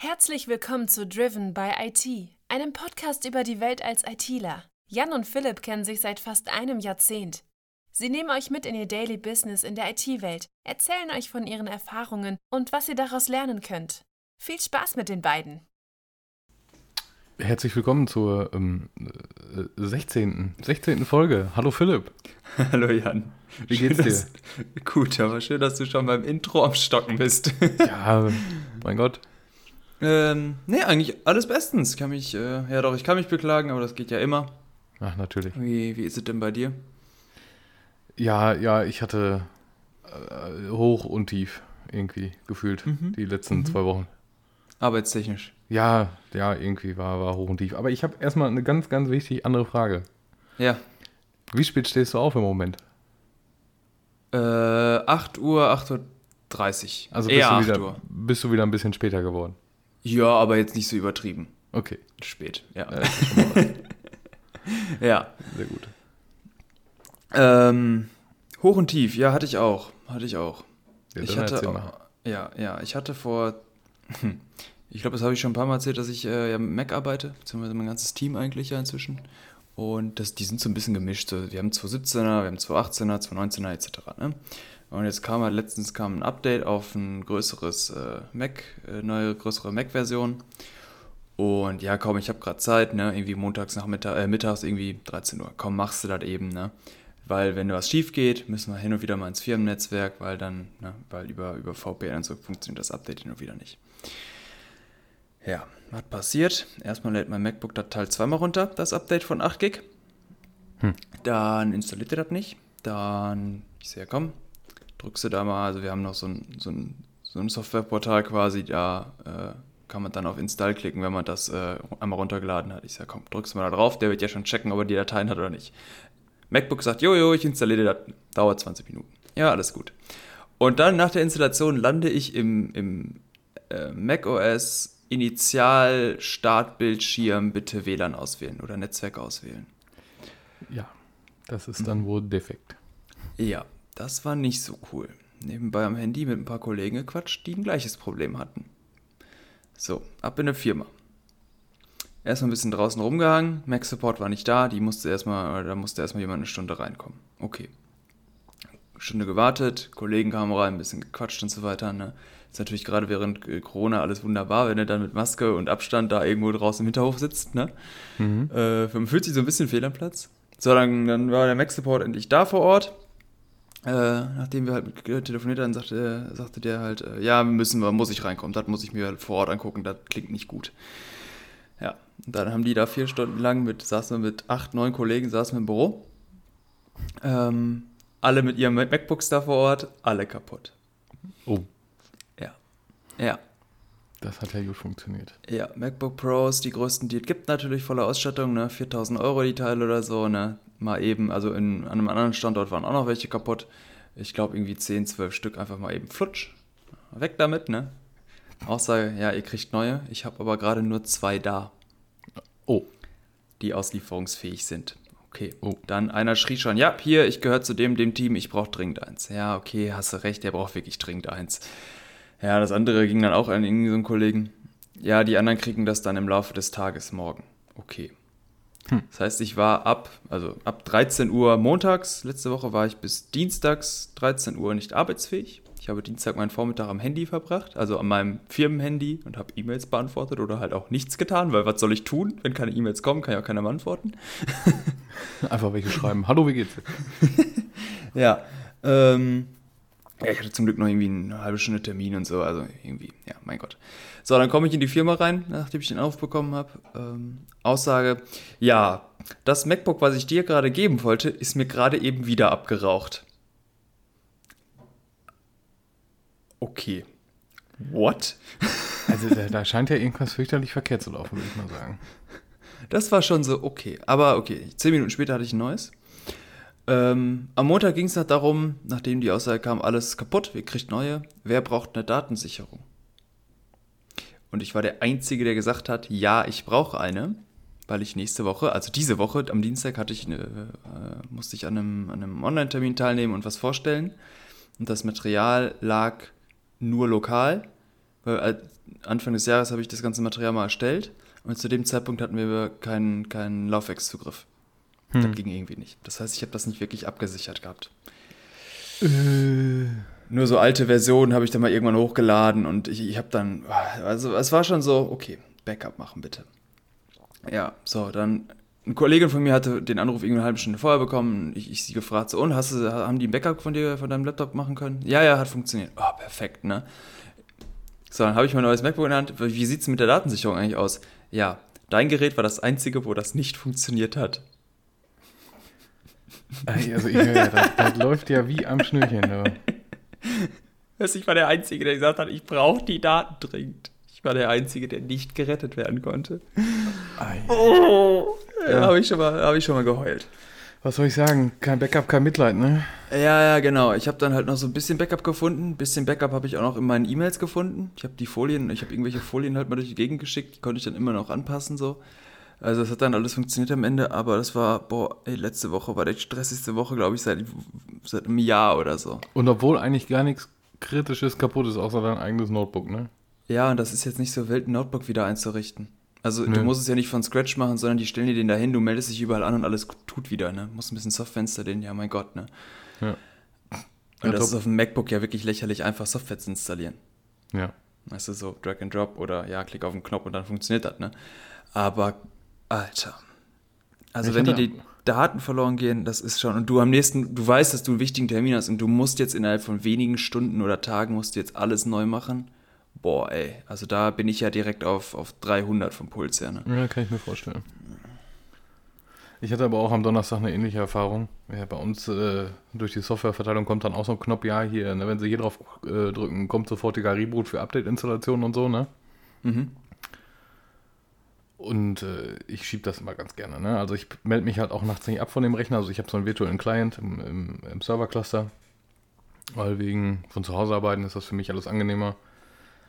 Herzlich willkommen zu Driven by IT, einem Podcast über die Welt als ITler. Jan und Philipp kennen sich seit fast einem Jahrzehnt. Sie nehmen euch mit in ihr Daily Business in der IT-Welt, erzählen euch von ihren Erfahrungen und was ihr daraus lernen könnt. Viel Spaß mit den beiden. Herzlich willkommen zur ähm, 16. 16. Folge. Hallo Philipp. Hallo Jan. Wie Schön, geht's dir? dass- Gut, aber schön, dass du schon beim Intro am Stocken bist. Ja, mein Gott. Ähm, nee, eigentlich alles bestens. Kann mich, äh, ja doch, ich kann mich beklagen, aber das geht ja immer. Ach, natürlich. Wie, wie ist es denn bei dir? Ja, ja, ich hatte äh, hoch und tief irgendwie gefühlt Mhm. die letzten zwei Wochen. Arbeitstechnisch. Ja, ja, irgendwie war, war hoch und tief. Aber ich habe erstmal eine ganz, ganz wichtig andere Frage. Ja. Wie spät stehst du auf im Moment? Äh, 8 Uhr, 8 Uhr 30. Also bist, Eher du 8 wieder, Uhr. bist du wieder ein bisschen später geworden? Ja, aber jetzt nicht so übertrieben. Okay, Spät, ja. mal Ja. sehr gut. Ähm, hoch und tief, ja, hatte ich auch. Hatte ich auch. Ja, ich hatte auch, ja, ja, ich hatte vor, ich glaube, das habe ich schon ein paar Mal erzählt, dass ich äh, ja mit Mac arbeite, beziehungsweise mein ganzes Team eigentlich ja inzwischen. Und das, die sind so ein bisschen gemischt. So, wir haben 217er, wir haben 218er, 219er etc. Ne? Und jetzt kam halt letztens kam ein Update auf ein größeres äh, Mac, äh, neue größere Mac-Version. Und ja, komm, ich habe gerade Zeit, ne? Irgendwie montags nachmittag, äh, mittags irgendwie 13 Uhr. Komm, machst du das eben, ne? Weil wenn was schief geht, müssen wir hin und wieder mal ins Firmennetzwerk, weil dann, ne, weil über, über VPN und so funktioniert das Update hin und wieder nicht. Ja, was passiert? Erstmal lädt mein MacBook das Teil zweimal runter, das Update von 8 Gig. Hm. Dann installiert er das nicht. Dann, ich sehe, komm, drückst du da mal, also wir haben noch so ein, so ein, so ein Softwareportal quasi, da äh, kann man dann auf Install klicken, wenn man das äh, einmal runtergeladen hat. Ich sage, komm, drückst du mal da drauf, der wird ja schon checken, ob er die Dateien hat oder nicht. MacBook sagt, jojo, ich installiere das, dauert 20 Minuten. Ja, alles gut. Und dann nach der Installation lande ich im, im äh, macOS Initial Startbildschirm bitte WLAN auswählen oder Netzwerk auswählen. Ja, das ist dann wohl defekt. Ja, das war nicht so cool. Nebenbei am Handy mit ein paar Kollegen gequatscht, die ein gleiches Problem hatten. So, ab in eine Firma. Erstmal ein bisschen draußen rumgehangen, Mac Support war nicht da, die musste erstmal, da musste erstmal jemand eine Stunde reinkommen. Okay. Stunde gewartet, Kollegen kamen rein, ein bisschen gequatscht und so weiter. Ne? Ist natürlich gerade während äh, Corona alles wunderbar, wenn du dann mit Maske und Abstand da irgendwo draußen im Hinterhof sitzt. Ne? Mhm. Äh, man fühlt sich so ein bisschen fehl am Platz. So, dann, dann war der Mac-Support endlich da vor Ort. Äh, nachdem wir halt mit telefoniert haben, sagte, sagte der halt, äh, ja, müssen wir, muss ich reinkommen, das muss ich mir halt vor Ort angucken, das klingt nicht gut. Ja, und dann haben die da vier Stunden lang mit, saßen wir mit acht, neun Kollegen, saßen wir im Büro. Ähm, alle mit ihren MacBooks da vor Ort, alle kaputt. Oh, Ja. Ja. das hat ja gut funktioniert. Ja, MacBook Pros, die größten, die es gibt, natürlich voller Ausstattung, ne? 4000 Euro die Teile oder so, ne? Mal eben, also in, an einem anderen Standort waren auch noch welche kaputt. Ich glaube irgendwie 10, 12 Stück einfach mal eben flutsch. Weg damit, ne? Außer, ja, ihr kriegt neue. Ich habe aber gerade nur zwei da, Oh, die auslieferungsfähig sind. Okay. Oh. Dann einer schrie schon, ja, hier, ich gehöre zu dem, dem Team, ich brauche dringend eins. Ja, okay, hast du recht, der braucht wirklich dringend eins. Ja, das andere ging dann auch an irgendwie so Kollegen. Ja, die anderen kriegen das dann im Laufe des Tages morgen. Okay. Hm. Das heißt, ich war ab, also ab 13 Uhr montags, letzte Woche war ich bis dienstags 13 Uhr nicht arbeitsfähig. Ich habe Dienstag meinen Vormittag am Handy verbracht, also an meinem Firmenhandy und habe E-Mails beantwortet oder halt auch nichts getan, weil was soll ich tun? Wenn keine E-Mails kommen, kann ja auch keiner beantworten. einfach welche schreiben. Hallo, wie geht's dir? Ja, ähm, ja, ich hatte zum Glück noch irgendwie eine halbe Stunde Termin und so, also irgendwie, ja, mein Gott. So, dann komme ich in die Firma rein, nachdem ich den Anruf bekommen habe. Ähm, Aussage, ja, das MacBook, was ich dir gerade geben wollte, ist mir gerade eben wieder abgeraucht. Okay. What? Also da, da scheint ja irgendwas fürchterlich verkehrt zu laufen, würde ich mal sagen. Das war schon so okay. Aber okay, zehn Minuten später hatte ich ein neues. Ähm, am Montag ging es noch darum, nachdem die Aussage kam, alles kaputt, wir kriegt neue. Wer braucht eine Datensicherung? Und ich war der Einzige, der gesagt hat, ja, ich brauche eine, weil ich nächste Woche, also diese Woche, am Dienstag hatte ich eine, äh, musste ich an einem, an einem Online-Termin teilnehmen und was vorstellen. Und das Material lag nur lokal, Weil Anfang des Jahres habe ich das ganze Material mal erstellt und zu dem Zeitpunkt hatten wir keinen, keinen Laufwerkszugriff. Hm. Das ging irgendwie nicht. Das heißt, ich habe das nicht wirklich abgesichert gehabt. Äh. Nur so alte Versionen habe ich dann mal irgendwann hochgeladen und ich, ich habe dann, also es war schon so, okay, Backup machen bitte. Ja, so, dann eine Kollegin von mir hatte den Anruf irgendwie eine halbe Stunde vorher bekommen. Ich, ich sie gefragt, so, und hast du, haben die ein Backup von dir, von deinem Laptop machen können? Ja, ja, hat funktioniert. Oh, perfekt, ne? So, dann habe ich mein neues MacBook in der Hand. Wie sieht es mit der Datensicherung eigentlich aus? Ja, dein Gerät war das einzige, wo das nicht funktioniert hat. Also, ich höre, das, das läuft ja wie am Schnürchen, du. Ich war der Einzige, der gesagt hat, ich brauche die Daten dringend. Ich war der Einzige, der nicht gerettet werden konnte. Oh, ja. Habe ich, hab ich schon mal geheult. Was soll ich sagen? Kein Backup, kein Mitleid, ne? Ja, ja, genau. Ich habe dann halt noch so ein bisschen Backup gefunden. Ein bisschen Backup habe ich auch noch in meinen E-Mails gefunden. Ich habe die Folien, ich habe irgendwelche Folien halt mal durch die Gegend geschickt. Die konnte ich dann immer noch anpassen, so. Also es hat dann alles funktioniert am Ende, aber das war, boah, ey, letzte Woche war die stressigste Woche, glaube ich, seit, seit einem Jahr oder so. Und obwohl eigentlich gar nichts Kritisches kaputt ist, außer dein eigenes Notebook, ne? Ja, und das ist jetzt nicht so wild, ein Notebook wieder einzurichten. Also Nö. du musst es ja nicht von Scratch machen, sondern die stellen dir den dahin, du meldest dich überall an und alles tut wieder, ne? Musst ein bisschen Softfenster den, ja mein Gott, ne? Ja. Und ja, das top. ist auf dem MacBook ja wirklich lächerlich einfach Software zu installieren. Ja. Weißt du, so Drag and Drop oder ja, klick auf den Knopf und dann funktioniert das, ne? Aber, Alter. Also ich wenn dir die Daten verloren gehen, das ist schon, und du am nächsten, du weißt, dass du einen wichtigen Termin hast und du musst jetzt innerhalb von wenigen Stunden oder Tagen, musst du jetzt alles neu machen boah, ey, also da bin ich ja direkt auf, auf 300 vom Puls her. Ne? Ja, kann ich mir vorstellen. Ich hatte aber auch am Donnerstag eine ähnliche Erfahrung. Ja, bei uns äh, durch die Softwareverteilung kommt dann auch so ein Knopf, ja, hier, ne, wenn Sie hier drauf äh, drücken, kommt sofortiger Reboot für Update-Installationen und so, ne? Mhm. Und äh, ich schiebe das immer ganz gerne, ne? Also ich melde mich halt auch nachts nicht ab von dem Rechner. Also ich habe so einen virtuellen Client im, im, im Server-Cluster. Weil wegen von zu Hause arbeiten ist das für mich alles angenehmer.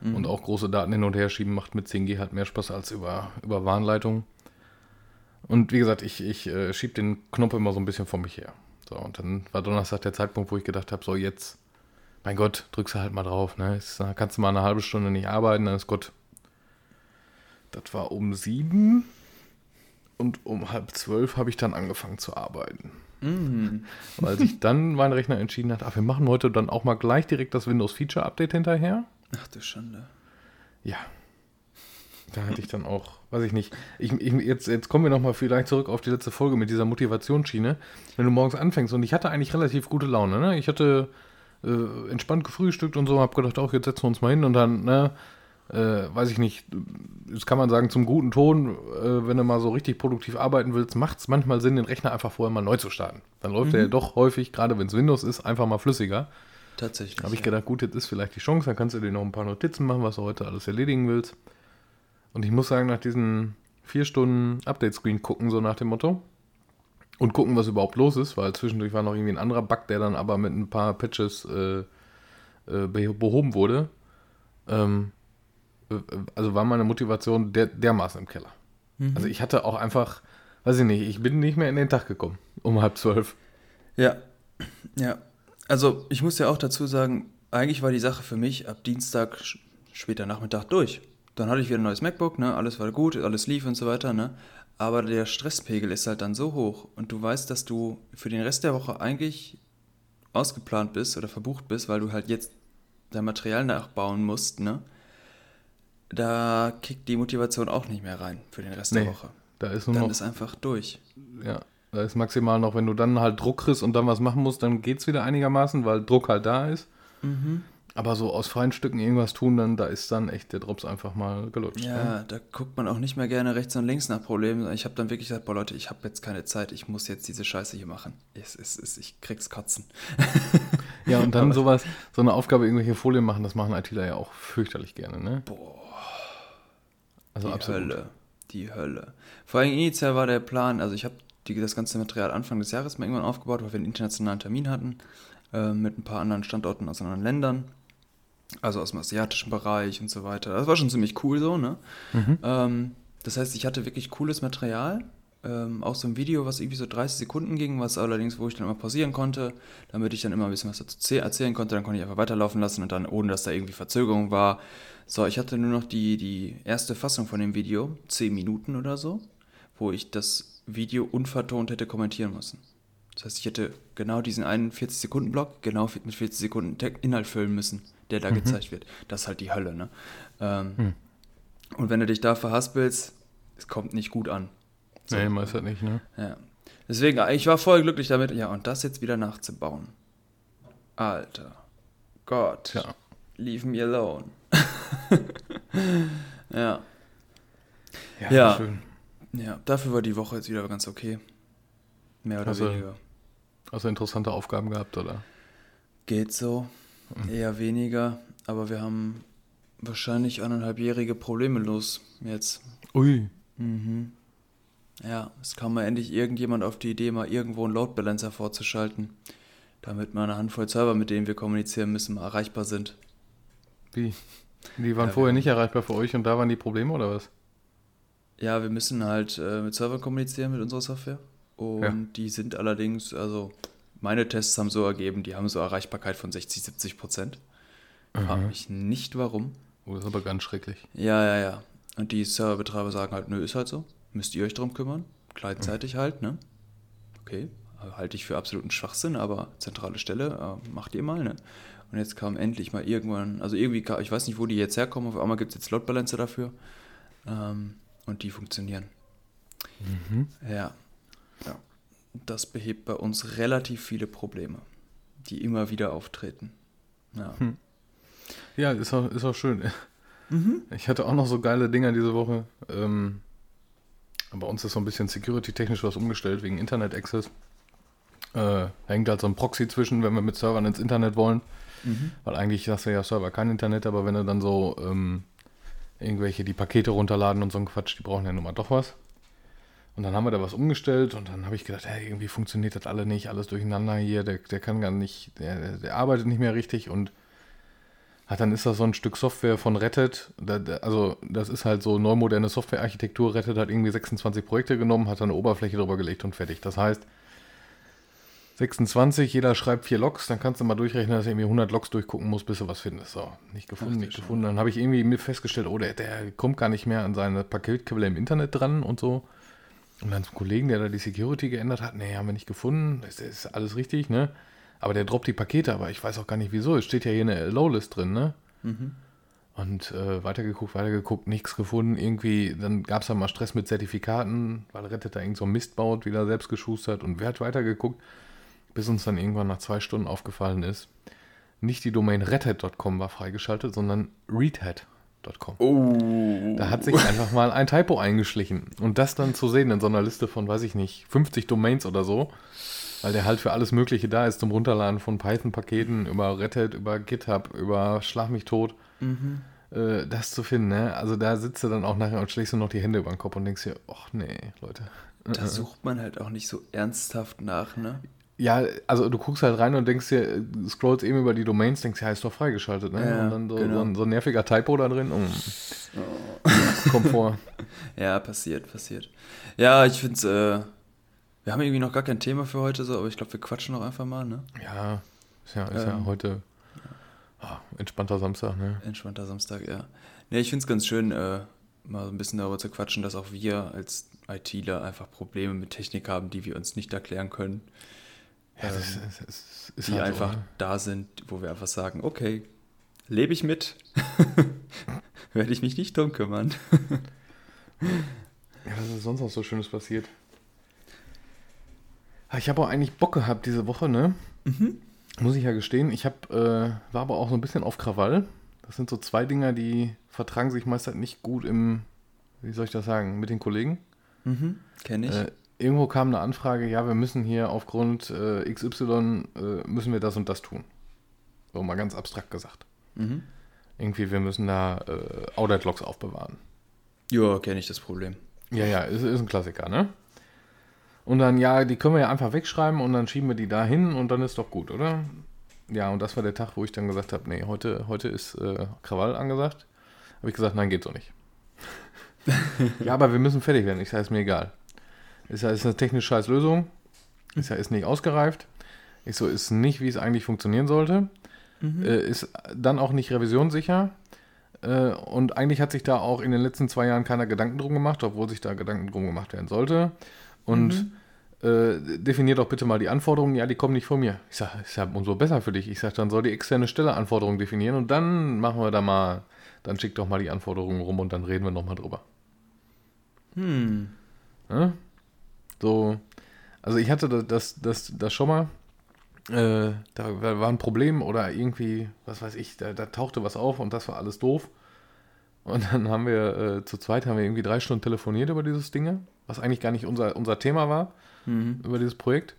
Mhm. Und auch große Daten hin und her schieben macht mit 10G halt mehr Spaß als über, über Warnleitung. Und wie gesagt, ich, ich äh, schiebe den Knopf immer so ein bisschen vor mich her. So, und dann war Donnerstag der Zeitpunkt, wo ich gedacht habe, so jetzt, mein Gott, drückst du halt mal drauf. Ne? Jetzt kannst du mal eine halbe Stunde nicht arbeiten, dann ist Gott. Das war um sieben und um halb zwölf habe ich dann angefangen zu arbeiten. Mhm. Weil sich dann mein Rechner entschieden hat, ach, wir machen heute dann auch mal gleich direkt das Windows Feature Update hinterher. Ach du Schande. Ja. Da hatte ich dann auch, weiß ich nicht. Ich, ich, jetzt, jetzt kommen wir nochmal vielleicht zurück auf die letzte Folge mit dieser Motivationsschiene. Wenn du morgens anfängst und ich hatte eigentlich relativ gute Laune, ne? Ich hatte äh, entspannt gefrühstückt und so, hab gedacht, auch jetzt setzen wir uns mal hin und dann, ne, äh, weiß ich nicht, das kann man sagen, zum guten Ton, äh, wenn du mal so richtig produktiv arbeiten willst, macht es manchmal Sinn, den Rechner einfach vorher mal neu zu starten. Dann läuft mhm. er ja doch häufig, gerade wenn es Windows ist, einfach mal flüssiger. Tatsächlich. Habe ich ja. gedacht, gut, jetzt ist vielleicht die Chance, dann kannst du dir noch ein paar Notizen machen, was du heute alles erledigen willst. Und ich muss sagen, nach diesen vier Stunden Update-Screen gucken, so nach dem Motto, und gucken, was überhaupt los ist, weil zwischendurch war noch irgendwie ein anderer Bug, der dann aber mit ein paar Patches äh, äh, behoben wurde. Ähm, äh, also war meine Motivation der, dermaßen im Keller. Mhm. Also ich hatte auch einfach, weiß ich nicht, ich bin nicht mehr in den Tag gekommen, um halb zwölf. Ja, ja. Also ich muss ja auch dazu sagen, eigentlich war die Sache für mich ab Dienstag später Nachmittag durch. Dann hatte ich wieder ein neues MacBook, ne? alles war gut, alles lief und so weiter. Ne? Aber der Stresspegel ist halt dann so hoch und du weißt, dass du für den Rest der Woche eigentlich ausgeplant bist oder verbucht bist, weil du halt jetzt dein Material nachbauen musst, ne? Da kickt die Motivation auch nicht mehr rein für den Rest nee, der Woche. Da ist nur dann noch, ist einfach durch. Ja, da ist maximal noch, wenn du dann halt Druck kriegst und dann was machen musst, dann geht es wieder einigermaßen, weil Druck halt da ist. Mhm. Aber so aus freien Stücken irgendwas tun, dann da ist dann echt der Drops einfach mal gelutscht. Ja, ne? da guckt man auch nicht mehr gerne rechts und links nach Problemen. Ich habe dann wirklich gesagt, boah Leute, ich habe jetzt keine Zeit, ich muss jetzt diese Scheiße hier machen. Es, es, es, ich krieg's kotzen. ja, und dann sowas, so eine Aufgabe, irgendwelche Folien machen, das machen ITler ja auch fürchterlich gerne, ne? Boah. Also die absolut. Hölle. Die Hölle. Vor allem initial war der Plan, also ich habe das ganze Material Anfang des Jahres mal irgendwann aufgebaut, weil wir einen internationalen Termin hatten äh, mit ein paar anderen Standorten aus anderen Ländern. Also aus dem asiatischen Bereich und so weiter. Das war schon ziemlich cool so, ne? Mhm. Ähm, das heißt, ich hatte wirklich cooles Material ähm, auch so ein Video, was irgendwie so 30 Sekunden ging, was allerdings, wo ich dann immer pausieren konnte, damit ich dann immer ein bisschen was dazu erzählen konnte. Dann konnte ich einfach weiterlaufen lassen und dann, ohne dass da irgendwie Verzögerung war. So, ich hatte nur noch die, die erste Fassung von dem Video, 10 Minuten oder so, wo ich das Video unvertont hätte kommentieren müssen. Das heißt, ich hätte genau diesen einen 40-Sekunden-Block genau mit 40 Sekunden Inhalt füllen müssen, der da mhm. gezeigt wird. Das ist halt die Hölle, ne? Ähm, mhm. Und wenn du dich da verhaspelst, es kommt nicht gut an. So. Nee, meist halt nicht, ne? Ja. Deswegen, ich war voll glücklich damit, ja, und das jetzt wieder nachzubauen. Alter. Gott. Ja. Leave me alone. ja. Ja, ja. Schön. ja, dafür war die Woche jetzt wieder ganz okay. Mehr oder also, weniger. Also interessante Aufgaben gehabt, oder? Geht so. Mhm. Eher weniger. Aber wir haben wahrscheinlich anderthalbjährige Probleme los jetzt. Ui. Mhm. Ja, es kam mal endlich irgendjemand auf die Idee, mal irgendwo einen Load Balancer vorzuschalten, damit mal eine Handvoll Server, mit denen wir kommunizieren müssen, mal erreichbar sind. Wie? Die waren ja, vorher nicht erreichbar für euch und da waren die Probleme oder was? Ja, wir müssen halt äh, mit Servern kommunizieren mit unserer Software. Und ja. die sind allerdings, also meine Tests haben so ergeben, die haben so Erreichbarkeit von 60, 70 Prozent. Frage mich nicht warum. Oh, das ist aber ganz schrecklich. Ja, ja, ja. Und die Serverbetreiber sagen halt, nö, ist halt so. Müsst ihr euch drum kümmern. Gleichzeitig mhm. halt, ne? Okay, halte ich für absoluten Schwachsinn, aber zentrale Stelle, äh, macht ihr mal, ne? Und jetzt kam endlich mal irgendwann, also irgendwie, ich weiß nicht, wo die jetzt herkommen, auf einmal gibt es jetzt Load Balancer dafür. Ähm, und die funktionieren. Mhm. Ja. ja. Das behebt bei uns relativ viele Probleme, die immer wieder auftreten. Ja. Hm. Ja, ist auch, ist auch schön. Mhm. Ich hatte auch noch so geile Dinger diese Woche. Ähm, bei uns ist so ein bisschen security-technisch was umgestellt wegen Internet-Access. Äh, hängt halt so ein Proxy zwischen, wenn wir mit Servern ins Internet wollen. Mhm. Weil eigentlich hast du ja Server kein Internet, aber wenn du dann so ähm, irgendwelche die Pakete runterladen und so ein Quatsch, die brauchen ja nun mal doch was. Und dann haben wir da was umgestellt und dann habe ich gedacht, hey, irgendwie funktioniert das alle nicht, alles durcheinander hier, der, der kann gar nicht, der, der arbeitet nicht mehr richtig und ach, dann ist das so ein Stück Software von Rettet. also das ist halt so neumoderne Softwarearchitektur. Rettet hat irgendwie 26 Projekte genommen, hat da eine Oberfläche drüber gelegt und fertig. Das heißt, 26, jeder schreibt vier Logs, dann kannst du mal durchrechnen, dass du irgendwie 100 Logs durchgucken musst, bis du was findest. So, nicht gefunden, Ach, nicht gefunden. Dann habe ich irgendwie festgestellt, oh, der, der kommt gar nicht mehr an seine Paketquelle im Internet dran und so. Und dann zum Kollegen, der da die Security geändert hat, nee, haben wir nicht gefunden, das ist alles richtig, ne? Aber der droppt die Pakete, aber ich weiß auch gar nicht wieso. Es steht ja hier eine Low-List drin, ne? Mhm. Und äh, weitergeguckt, weitergeguckt, nichts gefunden. Irgendwie, dann gab es da mal Stress mit Zertifikaten, weil Rettet da irgend so Mist baut, wieder selbst geschustert. Und wer hat weitergeguckt, bis uns dann irgendwann nach zwei Stunden aufgefallen ist, nicht die Domain redhead.com war freigeschaltet, sondern readhead.com. Oh. Da hat sich einfach mal ein Typo eingeschlichen. Und das dann zu sehen in so einer Liste von, weiß ich nicht, 50 Domains oder so, weil der halt für alles Mögliche da ist zum Runterladen von Python-Paketen über Rettet, über GitHub, über Schlag mich tot. Mhm. Äh, das zu finden, ne? Also da sitzt du dann auch nachher und schlägst du noch die Hände über den Kopf und denkst dir, ach nee, Leute. Da sucht man halt auch nicht so ernsthaft nach, ne? Ja, also du guckst halt rein und denkst dir, scrollst eben über die Domains, denkst, ja, ist doch freigeschaltet, ne? Ja, und dann so, genau. so, ein, so, ein, nerviger Typo da drin. Oh. Oh. Kommt vor. Ja, passiert, passiert. Ja, ich finde es, äh, wir haben irgendwie noch gar kein Thema für heute, so, aber ich glaube, wir quatschen noch einfach mal, ne? Ja, ist ja, ist ähm, ja heute oh, entspannter Samstag, ne? Entspannter Samstag, ja. Ne, ich finde es ganz schön, äh, mal so ein bisschen darüber zu quatschen, dass auch wir als ITler einfach Probleme mit Technik haben, die wir uns nicht erklären können. Ja, das, ähm, das, das ist die halt einfach so, da sind, wo wir einfach sagen, okay, lebe ich mit, werde ich mich nicht drum kümmern. ja, was ist sonst noch so Schönes passiert? Ah, ich habe auch eigentlich Bock gehabt diese Woche, ne? Mhm. Muss ich ja gestehen. Ich hab, äh, war aber auch so ein bisschen auf Krawall. Das sind so zwei Dinger, die vertragen sich meist halt nicht gut im, wie soll ich das sagen, mit den Kollegen. Mhm, kenne ich. Äh, irgendwo kam eine Anfrage, ja, wir müssen hier aufgrund äh, XY, äh, müssen wir das und das tun. So mal ganz abstrakt gesagt. Mhm. Irgendwie, wir müssen da äh, Audit-Logs aufbewahren. Ja, kenne ich das Problem. Ja, ja, ist, ist ein Klassiker, ne? Und dann, ja, die können wir ja einfach wegschreiben und dann schieben wir die da hin und dann ist doch gut, oder? Ja, und das war der Tag, wo ich dann gesagt habe, nee, heute, heute ist äh, Krawall angesagt. Habe ich gesagt, nein, geht so nicht. ja, aber wir müssen fertig werden. Ich sage, ist mir egal. Ist ja ist eine technisch scheiß Lösung. Ist ja ist nicht ausgereift. Ich so, ist nicht, wie es eigentlich funktionieren sollte. Äh, ist dann auch nicht revisionssicher. Äh, und eigentlich hat sich da auch in den letzten zwei Jahren keiner Gedanken drum gemacht, obwohl sich da Gedanken drum gemacht werden sollte. Und äh, definier doch bitte mal die Anforderungen. Ja, die kommen nicht von mir. Ich sage, ist ja umso besser für dich. Ich sage, dann soll die externe Stelle Anforderungen definieren und dann machen wir da mal, dann schick doch mal die Anforderungen rum und dann reden wir nochmal drüber. Hm. Ja? So, also ich hatte das, das, das, das schon mal. Äh, da war ein Problem oder irgendwie, was weiß ich, da, da tauchte was auf und das war alles doof. Und dann haben wir äh, zu zweit haben wir irgendwie drei Stunden telefoniert über dieses Ding, was eigentlich gar nicht unser, unser Thema war, Mhm. über dieses Projekt.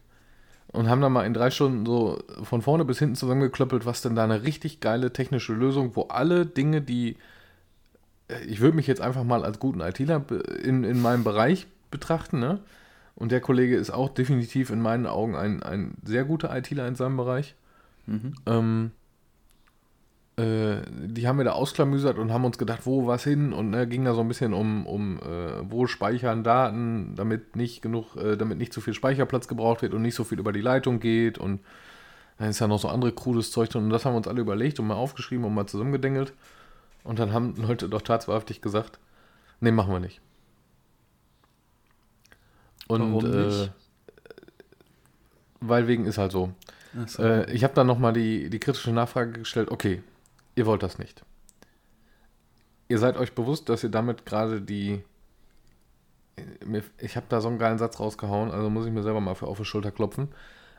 Und haben dann mal in drei Stunden so von vorne bis hinten zusammengeklöppelt, was denn da eine richtig geile technische Lösung, wo alle Dinge, die äh, ich würde mich jetzt einfach mal als guten ITler in, in meinem Bereich betrachten, ne? Und der Kollege ist auch definitiv in meinen Augen ein, ein sehr guter ITler in seinem Bereich. Mhm. Ähm, äh, die haben wir da ausklamüsert und haben uns gedacht, wo was hin und ne, ging da so ein bisschen um, um äh, wo speichern Daten, damit nicht genug, äh, damit nicht zu viel Speicherplatz gebraucht wird und nicht so viel über die Leitung geht und dann ist ja noch so andere krudes Zeug drin und das haben wir uns alle überlegt und mal aufgeschrieben und mal zusammengedengelt und dann haben Leute doch tatsächlich gesagt, nee, machen wir nicht. Und Warum nicht? Äh, weil wegen ist halt so. So. Äh, ich habe dann nochmal die, die kritische Nachfrage gestellt, okay, ihr wollt das nicht. Ihr seid euch bewusst, dass ihr damit gerade die... Ich habe da so einen geilen Satz rausgehauen, also muss ich mir selber mal für auf die Schulter klopfen.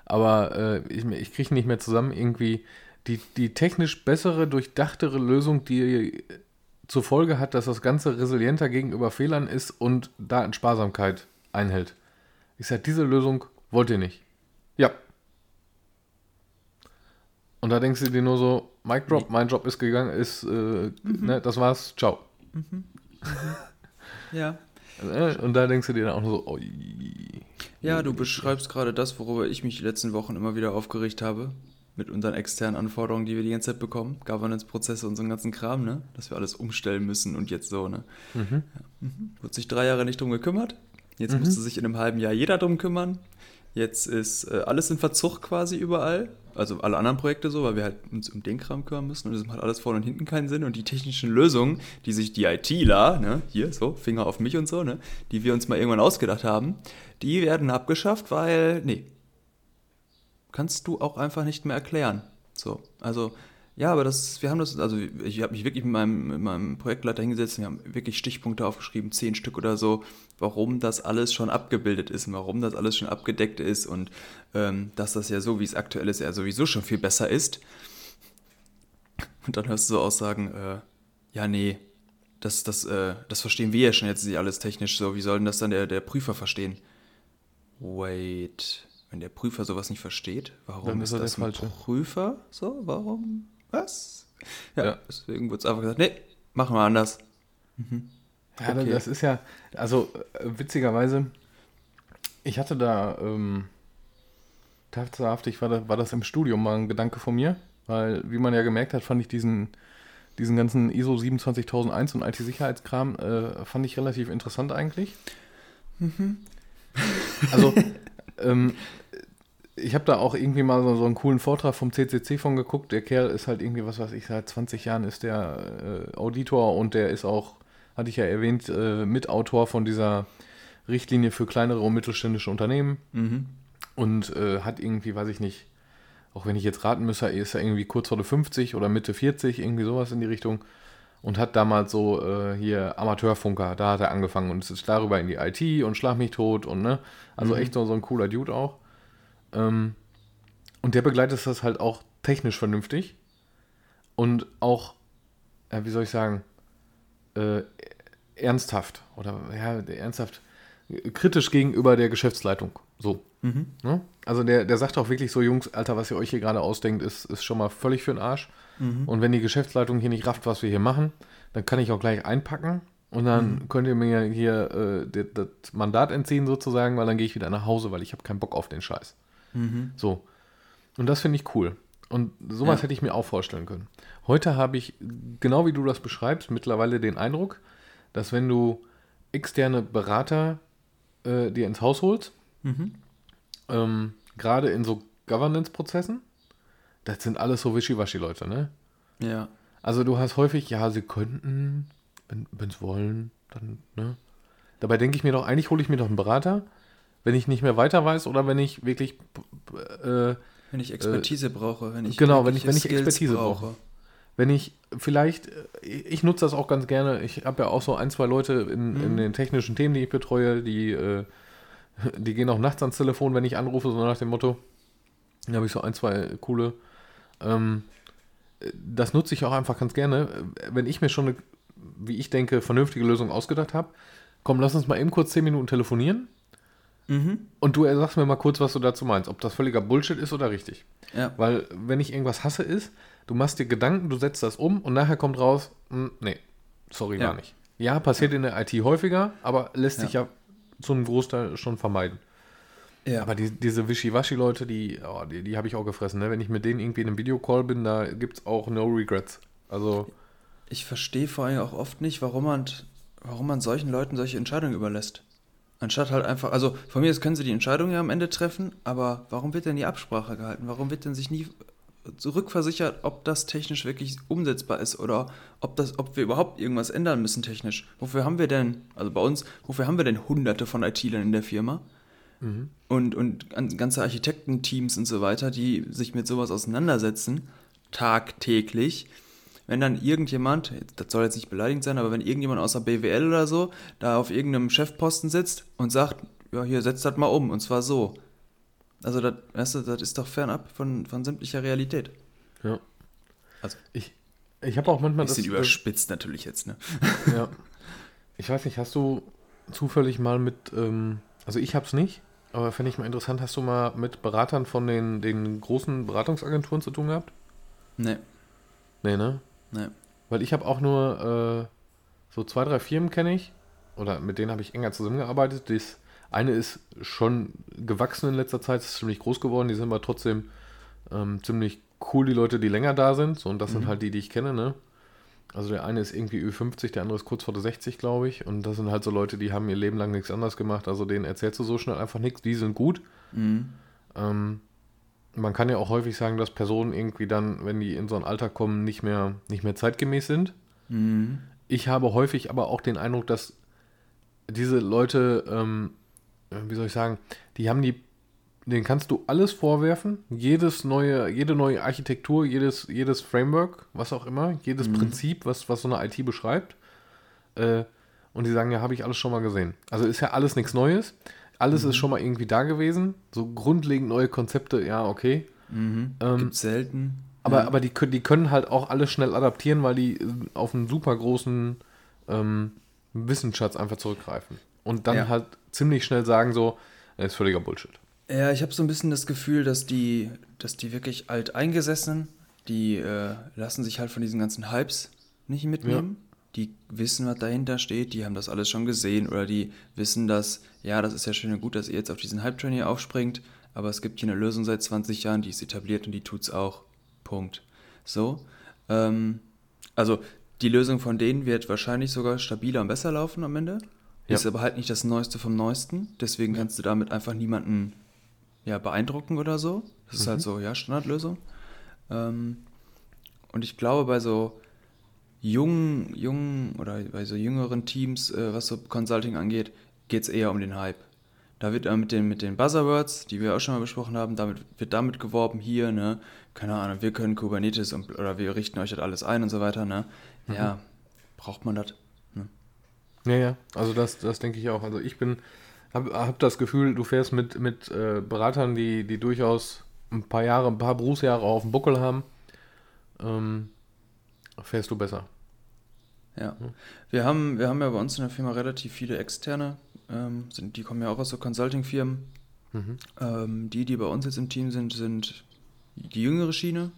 Aber äh, ich, ich kriege nicht mehr zusammen, irgendwie die, die technisch bessere, durchdachtere Lösung, die zur Folge hat, dass das Ganze resilienter gegenüber Fehlern ist und Datensparsamkeit einhält. Ich sage, diese Lösung wollt ihr nicht. Ja, und da denkst du dir nur so, Mic Drop, mein Job ist gegangen, ist, äh, ne, das war's, ciao. ja. Äh, Und da denkst du dir dann auch nur so, oi. Ja, du beschreibst gerade das, worüber ich mich die letzten Wochen immer wieder aufgeregt habe. Mit unseren externen Anforderungen, die wir die ganze Zeit bekommen. Governance-Prozesse und so einen ganzen Kram, ne? Dass wir alles umstellen müssen und jetzt so, ne? Mhm. Wurde sich drei Jahre nicht drum gekümmert. Jetzt Mhm. musste sich in einem halben Jahr jeder drum kümmern. Jetzt ist äh, alles in Verzug quasi überall. Also alle anderen Projekte so, weil wir halt uns um den Kram kümmern müssen und das macht alles vorne und hinten keinen Sinn. Und die technischen Lösungen, die sich die ITler, ne, hier so, Finger auf mich und so, ne, die wir uns mal irgendwann ausgedacht haben, die werden abgeschafft, weil, nee, kannst du auch einfach nicht mehr erklären. So, also, ja, aber das, wir haben das, also ich habe mich wirklich mit meinem, mit meinem Projektleiter hingesetzt und wir haben wirklich Stichpunkte aufgeschrieben, zehn Stück oder so, warum das alles schon abgebildet ist und warum das alles schon abgedeckt ist und ähm, dass das ja so, wie es aktuell ist, ja sowieso schon viel besser ist. Und dann hörst du so Aussagen, äh, ja, nee, das, das, äh, das verstehen wir ja schon jetzt nicht alles technisch so, wie soll denn das dann der, der Prüfer verstehen? Wait, wenn der Prüfer sowas nicht versteht, warum ist ist der das ein. Prüfer? So, warum? Was? Ja, Ja. deswegen wurde es einfach gesagt, nee, machen wir anders. Ja, Okay. das ist ja, also äh, witzigerweise, ich hatte da, ähm, tatsächlich war das, war das im Studium mal ein Gedanke von mir, weil, wie man ja gemerkt hat, fand ich diesen, diesen ganzen ISO 27001 und IT-Sicherheitskram, äh, fand ich relativ interessant eigentlich. Also, ähm, ich habe da auch irgendwie mal so, so einen coolen Vortrag vom CCC von geguckt. Der Kerl ist halt irgendwie, was weiß ich, seit 20 Jahren ist der äh, Auditor und der ist auch, hatte ich ja erwähnt, äh, Mitautor von dieser Richtlinie für kleinere und mittelständische Unternehmen Mhm. und äh, hat irgendwie, weiß ich nicht, auch wenn ich jetzt raten müsste, ist er irgendwie kurz vor der 50 oder Mitte 40, irgendwie sowas in die Richtung. Und hat damals so äh, hier Amateurfunker, da hat er angefangen und es ist darüber in die IT und schlag mich tot und ne, also echt so, so ein cooler Dude auch. Ähm, und der begleitet das halt auch technisch vernünftig und auch, ja, wie soll ich sagen, äh, ernsthaft oder ja, ernsthaft kritisch gegenüber der Geschäftsleitung. So. Mhm. Ne? Also der, der sagt auch wirklich so, Jungs, Alter, was ihr euch hier gerade ausdenkt, ist, ist schon mal völlig für den Arsch. Und wenn die Geschäftsleitung hier nicht rafft, was wir hier machen, dann kann ich auch gleich einpacken und dann könnt ihr mir hier äh, das, das Mandat entziehen sozusagen, weil dann gehe ich wieder nach Hause, weil ich habe keinen Bock auf den Scheiß. Mhm. So. Und das finde ich cool. Und sowas Ja. hätte ich mir auch vorstellen können. Heute habe ich, genau wie du das beschreibst, mittlerweile den Eindruck, dass wenn du externe Berater äh, dir ins Haus holst, Mhm. ähm, gerade in so Governance-Prozessen, das sind alles so Wischiwaschi-Leute, ne? Ja. Also du hast häufig, ja, sie könnten, wenn es wollen, dann, ne? Dabei denke ich mir doch, eigentlich hole ich mir doch einen Berater, wenn ich nicht mehr weiter weiß oder wenn ich wirklich, äh, Wenn ich Expertise brauche, wenn ich genau, wenn ich- wenn ich Skills Expertise brauche. wenn ich vielleicht, äh, ich nutze das auch ganz gerne, ich habe ja auch so ein, zwei Leute in, in Mhm. den technischen Themen, die ich betreue, die, äh, die gehen auch nachts ans Telefon, wenn ich anrufe, so nach dem Motto. Da habe ich so ein, zwei coole. Ähm, das nutze ich auch einfach ganz gerne, wenn ich mir schon eine, wie ich denke, vernünftige Lösung ausgedacht habe. Komm, lass uns mal eben kurz zehn Minuten telefonieren Mhm. und du sagst mir mal kurz, was du dazu meinst, ob das völliger Bullshit ist oder richtig. Ja. Weil, wenn ich irgendwas hasse, ist, du machst dir Gedanken, du setzt das um und nachher kommt raus, hm, nee, sorry, Ja. war nicht. Ja, passiert in der IT häufiger, aber lässt Ja. sich ja zu einem Großteil schon vermeiden. Ja. Aber die, diese Wischiwaschi-Leute, die, oh, die, die habe ich auch gefressen. Ne? Wenn ich mit denen irgendwie in einem Videocall bin, da gibt es auch no regrets. Also, Ich verstehe vor allem auch oft nicht, warum man, warum man solchen Leuten solche Entscheidungen überlässt. Anstatt halt einfach, also von mir aus können sie die Entscheidung ja am Ende treffen, aber warum wird denn die Absprache gehalten? Warum wird denn sich nie zurückversichert, ob das technisch wirklich umsetzbar ist oder ob das, ob wir überhaupt irgendwas ändern müssen technisch? Wofür haben wir denn, also bei uns, wofür haben wir denn hunderte von IT-Lern in der Firma? Und, und an- ganze Architektenteams und so weiter, die sich mit sowas auseinandersetzen, tagtäglich. Wenn dann irgendjemand, das soll jetzt nicht beleidigend sein, aber wenn irgendjemand außer BWL oder so da auf irgendeinem Chefposten sitzt und sagt, ja, hier, setzt das mal um, und zwar so. Also, das, weißt du, das ist doch fernab von, von sämtlicher Realität. ja. Also, Ich, ich habe auch manchmal bisschen das, überspitzt natürlich jetzt, ne? Ja. Ich weiß nicht, hast du zufällig mal mit, ähm, also ich hab's nicht, aber fände ich mal interessant, hast du mal mit Beratern von den, den großen Beratungsagenturen zu tun gehabt? Nee, Nee, ne? Nee. Weil ich habe auch nur äh, so zwei, drei Firmen kenne ich, oder mit denen habe ich enger zusammengearbeitet. Das eine ist schon gewachsen in letzter Zeit, ist ziemlich groß geworden, die sind aber trotzdem ähm, ziemlich cool, die Leute, die länger da sind. So, und das sind Mhm. halt die, die ich kenne, ne? Also der eine ist irgendwie Ü50, der andere ist kurz vor der 60, glaube ich. Und das sind halt so Leute, die haben ihr Leben lang nichts anderes gemacht. Also denen erzählst du so schnell einfach nichts. Die sind gut. Mhm. Ähm, man kann ja auch häufig sagen, dass Personen irgendwie dann, wenn die in so ein Alter kommen, nicht mehr, nicht mehr zeitgemäß sind. Mhm. Ich habe häufig aber auch den Eindruck, dass diese Leute, ähm, äh, wie soll ich sagen, die haben die, denen kannst du alles vorwerfen, jedes neue, jede neue Architektur, jedes, jedes Framework, was auch immer, jedes Mhm. Prinzip, was, was so eine IT beschreibt. Äh, und die sagen, ja, habe ich alles schon mal gesehen. Also ist ja alles nichts Neues. Alles ist schon mal irgendwie da gewesen. So grundlegend neue Konzepte, ja, okay. Mhm. Ähm, Gibt's selten. Aber, ja. aber die, können- die können halt auch alles schnell adaptieren, weil die äh, auf einen super großen ähm, Wissensschatz einfach zurückgreifen. Und dann Ja. halt ziemlich schnell sagen so, das ist völliger Bullshit. Ja, ich habe so ein bisschen das Gefühl, dass die, dass die wirklich alt eingesessenen, die äh, lassen sich halt von diesen ganzen Hypes nicht mitnehmen. Die wissen, was dahinter steht, die haben das alles schon gesehen oder die wissen, dass, ja, das ist ja schön und gut, dass ihr jetzt auf diesen Hype-Train hier aufspringt, aber es gibt hier eine Lösung seit 20 Jahren, die ist etabliert und die tut's auch. Punkt. So. Ähm, also die Lösung von denen wird wahrscheinlich sogar stabiler und besser laufen am Ende. Ja. Ist aber halt nicht das Neueste vom Neuesten. Deswegen kannst du damit einfach niemanden ja, beeindrucken oder so. Das ist halt so, ja, Standardlösung. Ähm, und ich glaube, bei so jungen, jungen oder bei so jüngeren Teams, äh, was so Consulting angeht, geht es eher um den Hype. Da wird äh, mit den, mit den Buzzwords, die wir auch schon mal besprochen haben, damit wird damit geworben, hier, ne, keine Ahnung, wir können Kubernetes und, oder wir richten euch das alles ein und so weiter, ne. Ja, braucht man das? Ne? Ja, ja, also das, das denke ich auch. Also ich bin, habe hab das Gefühl, du fährst mit, mit äh, Beratern, die, die durchaus ein paar Jahre, ein paar Berufsjahre auf dem Buckel haben, ähm, fährst du besser. Ja. Wir haben, wir haben ja bei uns in der Firma relativ viele externe, ähm, sind, die kommen ja auch aus so Consulting-Firmen. Mhm. Ähm, die, die bei uns jetzt im Team sind, sind die jüngere Schiene,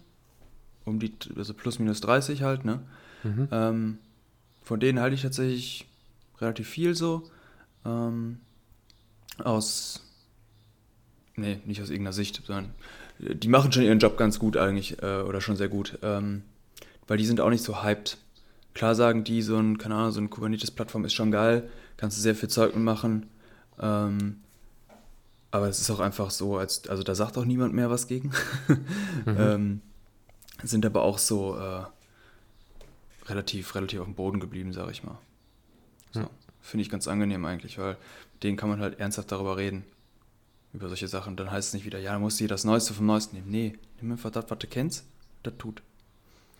um die, also plus minus 30 halt, ne? Mhm. Ähm, von denen halte ich tatsächlich relativ viel so. Ähm, aus, nee, nicht aus irgendeiner Sicht, sondern äh, die machen schon ihren Job ganz gut eigentlich, äh, oder schon sehr gut. Ähm, weil die sind auch nicht so hyped. Klar sagen die, so ein, keine Ahnung, so eine Kubernetes-Plattform ist schon geil, kannst du sehr viel Zeug mitmachen. Ähm, aber es ist auch einfach so, als, also da sagt auch niemand mehr was gegen. Mhm. ähm, sind aber auch so äh, relativ, relativ auf dem Boden geblieben, sag ich mal. So. Ja. Finde ich ganz angenehm eigentlich, weil mit denen kann man halt ernsthaft darüber reden. Über solche Sachen. Dann heißt es nicht wieder, ja, du musst dir das Neueste vom Neuesten nehmen. Nee, nimm einfach das, was du kennst, das tut.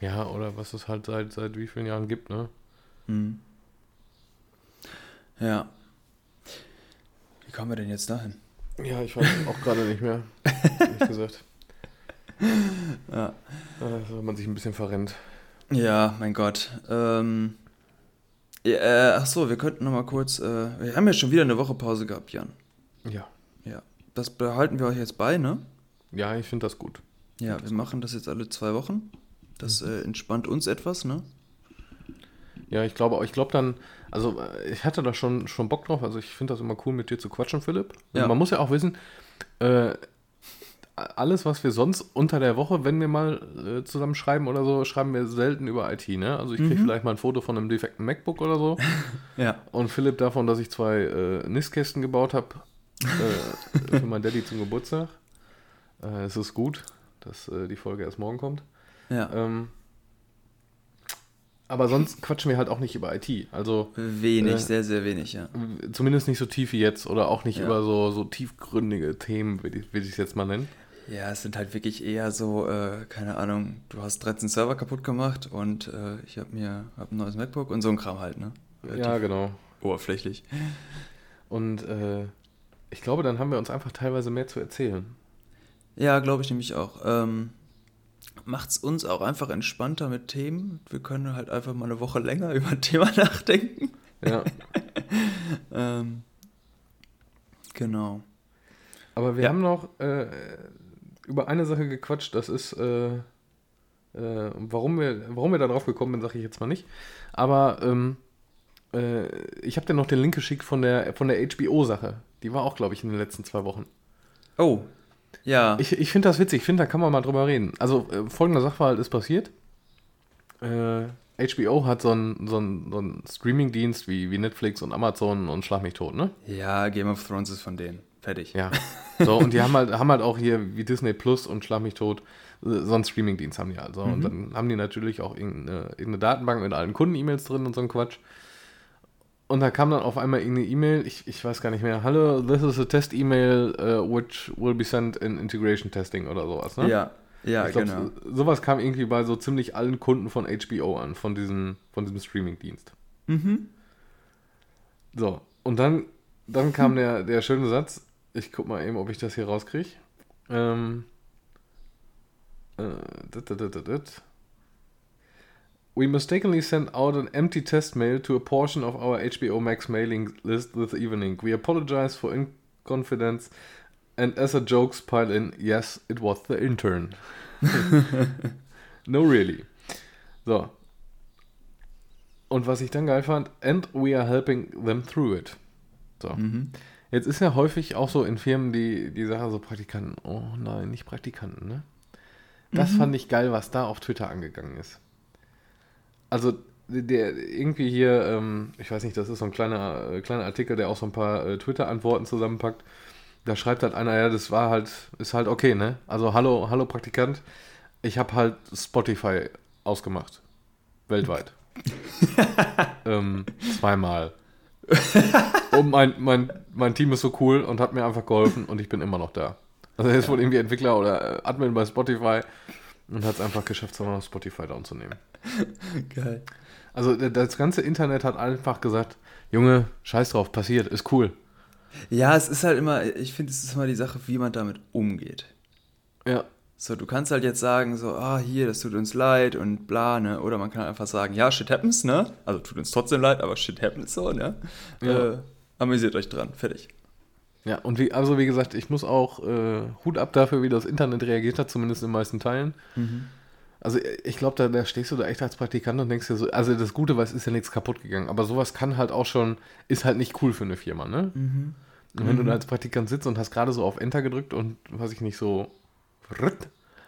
Ja, oder was es halt seit, seit wie vielen Jahren gibt, ne? Mhm. Ja. Wie kommen wir denn jetzt dahin? Ja, ich weiß auch gerade nicht mehr, ehrlich gesagt. Ja. Äh, wenn man sich ein bisschen verrennt. Ja, mein Gott. Ähm, ja, äh, ach so, wir könnten noch mal kurz. Äh, wir haben ja schon wieder eine Woche Pause gehabt, Jan. Ja. Ja. Das behalten wir euch jetzt bei, ne? Ja, ich finde das gut. Ja, wir machen das jetzt alle zwei Wochen. Das äh, entspannt uns etwas, ne? Ja, ich glaube, ich glaube dann, also äh, ich hatte da schon, schon Bock drauf, also ich finde das immer cool, mit dir zu quatschen, Philipp. Ja. Man muss ja auch wissen, äh, alles, was wir sonst unter der Woche, wenn wir mal äh, zusammen schreiben oder so, schreiben wir selten über IT, ne? Also ich kriege Mhm. vielleicht mal ein Foto von einem defekten MacBook oder so Ja. und Philipp davon, dass ich zwei äh, NIS-Kästen gebaut habe äh, für meinen Daddy zum Geburtstag. Äh, es ist gut, dass äh, die Folge erst morgen kommt. Ja. Ähm, aber sonst quatschen wir halt auch nicht über IT. Also Wenig, äh, sehr, sehr wenig, ja. zumindest nicht so tief wie jetzt oder auch nicht Ja. über so, so tiefgründige Themen, will ich, will ich es jetzt mal nennen. Ja, es sind halt wirklich eher so, äh, keine Ahnung, du hast 13 Server kaputt gemacht und äh, ich habe mir hab ein neues MacBook und so ein Kram halt, ne? Relativ Ja, genau. Oberflächlich. Und äh, ich glaube, dann haben wir uns einfach teilweise mehr zu erzählen. Ja, glaube ich nämlich auch. Ähm, Macht es uns auch einfach entspannter mit Themen. Wir können halt einfach mal eine Woche länger über ein Thema nachdenken. Ja. Ähm, genau. Aber wir Ja. haben noch äh, über eine Sache gequatscht, das ist, äh, äh, warum, wir, warum wir da drauf gekommen sind, sage ich jetzt mal nicht. Aber ähm, äh, ich habe dir noch den Link geschickt von der, von der HBO-Sache. Die war auch, glaube ich, in den letzten zwei Wochen. Oh, ja. Ich, ich finde das witzig, ich finde, da kann man mal drüber reden. Also äh, folgender Sachverhalt ist passiert. Äh, HBO hat so einen so einen- so Streaming-Dienst wie, wie Netflix und Amazon und Schlag mich tot, ne? ja, Game of Thrones ist von denen. Fertig. Ja. So, und die haben halt, haben halt auch hier wie Disney Plus und Schlag mich tot, äh, so einen Streaming-Dienst haben die halt. So. Und dann haben die natürlich auch irgendeine, irgendeine Datenbank mit allen Kunden-E-Mails drin und so ein Quatsch. Und da kam dann auf einmal irgendeine E-Mail, ich, ich weiß gar nicht mehr, Hallo, this is a test email uh, which will be sent in integration testing oder sowas, ne? Ja, ja, ich glaub, genau. so- Sowas kam irgendwie bei so ziemlich allen Kunden von HBO an, von diesem, von diesem Streaming-Dienst. Mhm. So, und dann, dann kam der, der schöne Satz, ich guck mal eben, ob ich das hier rauskriege. Ähm, äh, dit, dit, dit, dit, dit. We mistakenly sent out an empty test mail to a portion of our HBO Max mailing list this evening. We apologize for inconfidence and as a jokes pile in, yes, it was the intern. no, really. So. Und was ich dann geil fand, and we are helping them through it. So. Mhm. Jetzt ist ja häufig auch so in Firmen die, die Sache so Praktikanten, oh nein, nicht Praktikanten, ne? Das fand ich geil, was da auf Twitter angegangen ist. Also, der irgendwie hier, ähm, ich weiß nicht, das ist so ein kleiner, äh, kleiner Artikel, der auch so ein paar äh, Twitter-Antworten zusammenpackt. Da schreibt halt einer, ja, das war halt, ist halt okay, ne? Also, hallo, hallo Praktikant, ich habe halt Spotify ausgemacht. Weltweit. ähm, zweimal. Und mein, mein, mein Team ist so cool und hat mir einfach geholfen und ich bin immer noch da. Also er ist wohl irgendwie Entwickler oder äh, Admin bei Spotify und hat es einfach geschafft, so noch Spotify down zu nehmen. Geil. Also das ganze Internet hat einfach gesagt, Junge, scheiß drauf, passiert, ist cool. Ja, es ist halt immer, ich finde, es ist immer die Sache, wie man damit umgeht. Ja, So, du kannst halt jetzt sagen, so, ah, hier, das tut uns leid und bla, ne? Oder man kann einfach sagen, ja, shit happens, ne? Also tut uns trotzdem leid, aber shit happens so, ne? Ja. Äh, amüsiert euch dran, fertig. Ja. Und wie, also wie gesagt, ich muss auch äh, Hut ab dafür, wie das Internet reagiert hat, zumindest in den meisten Teilen. Also ich glaube, da, da stehst du da echt als Praktikant und denkst dir so, also das Gute, weil es ist ja nichts kaputt gegangen, aber sowas kann halt auch schon, ist halt nicht cool für eine Firma, ne? Und wenn du da als Praktikant sitzt und hast gerade so auf Enter gedrückt und, weiß ich nicht, so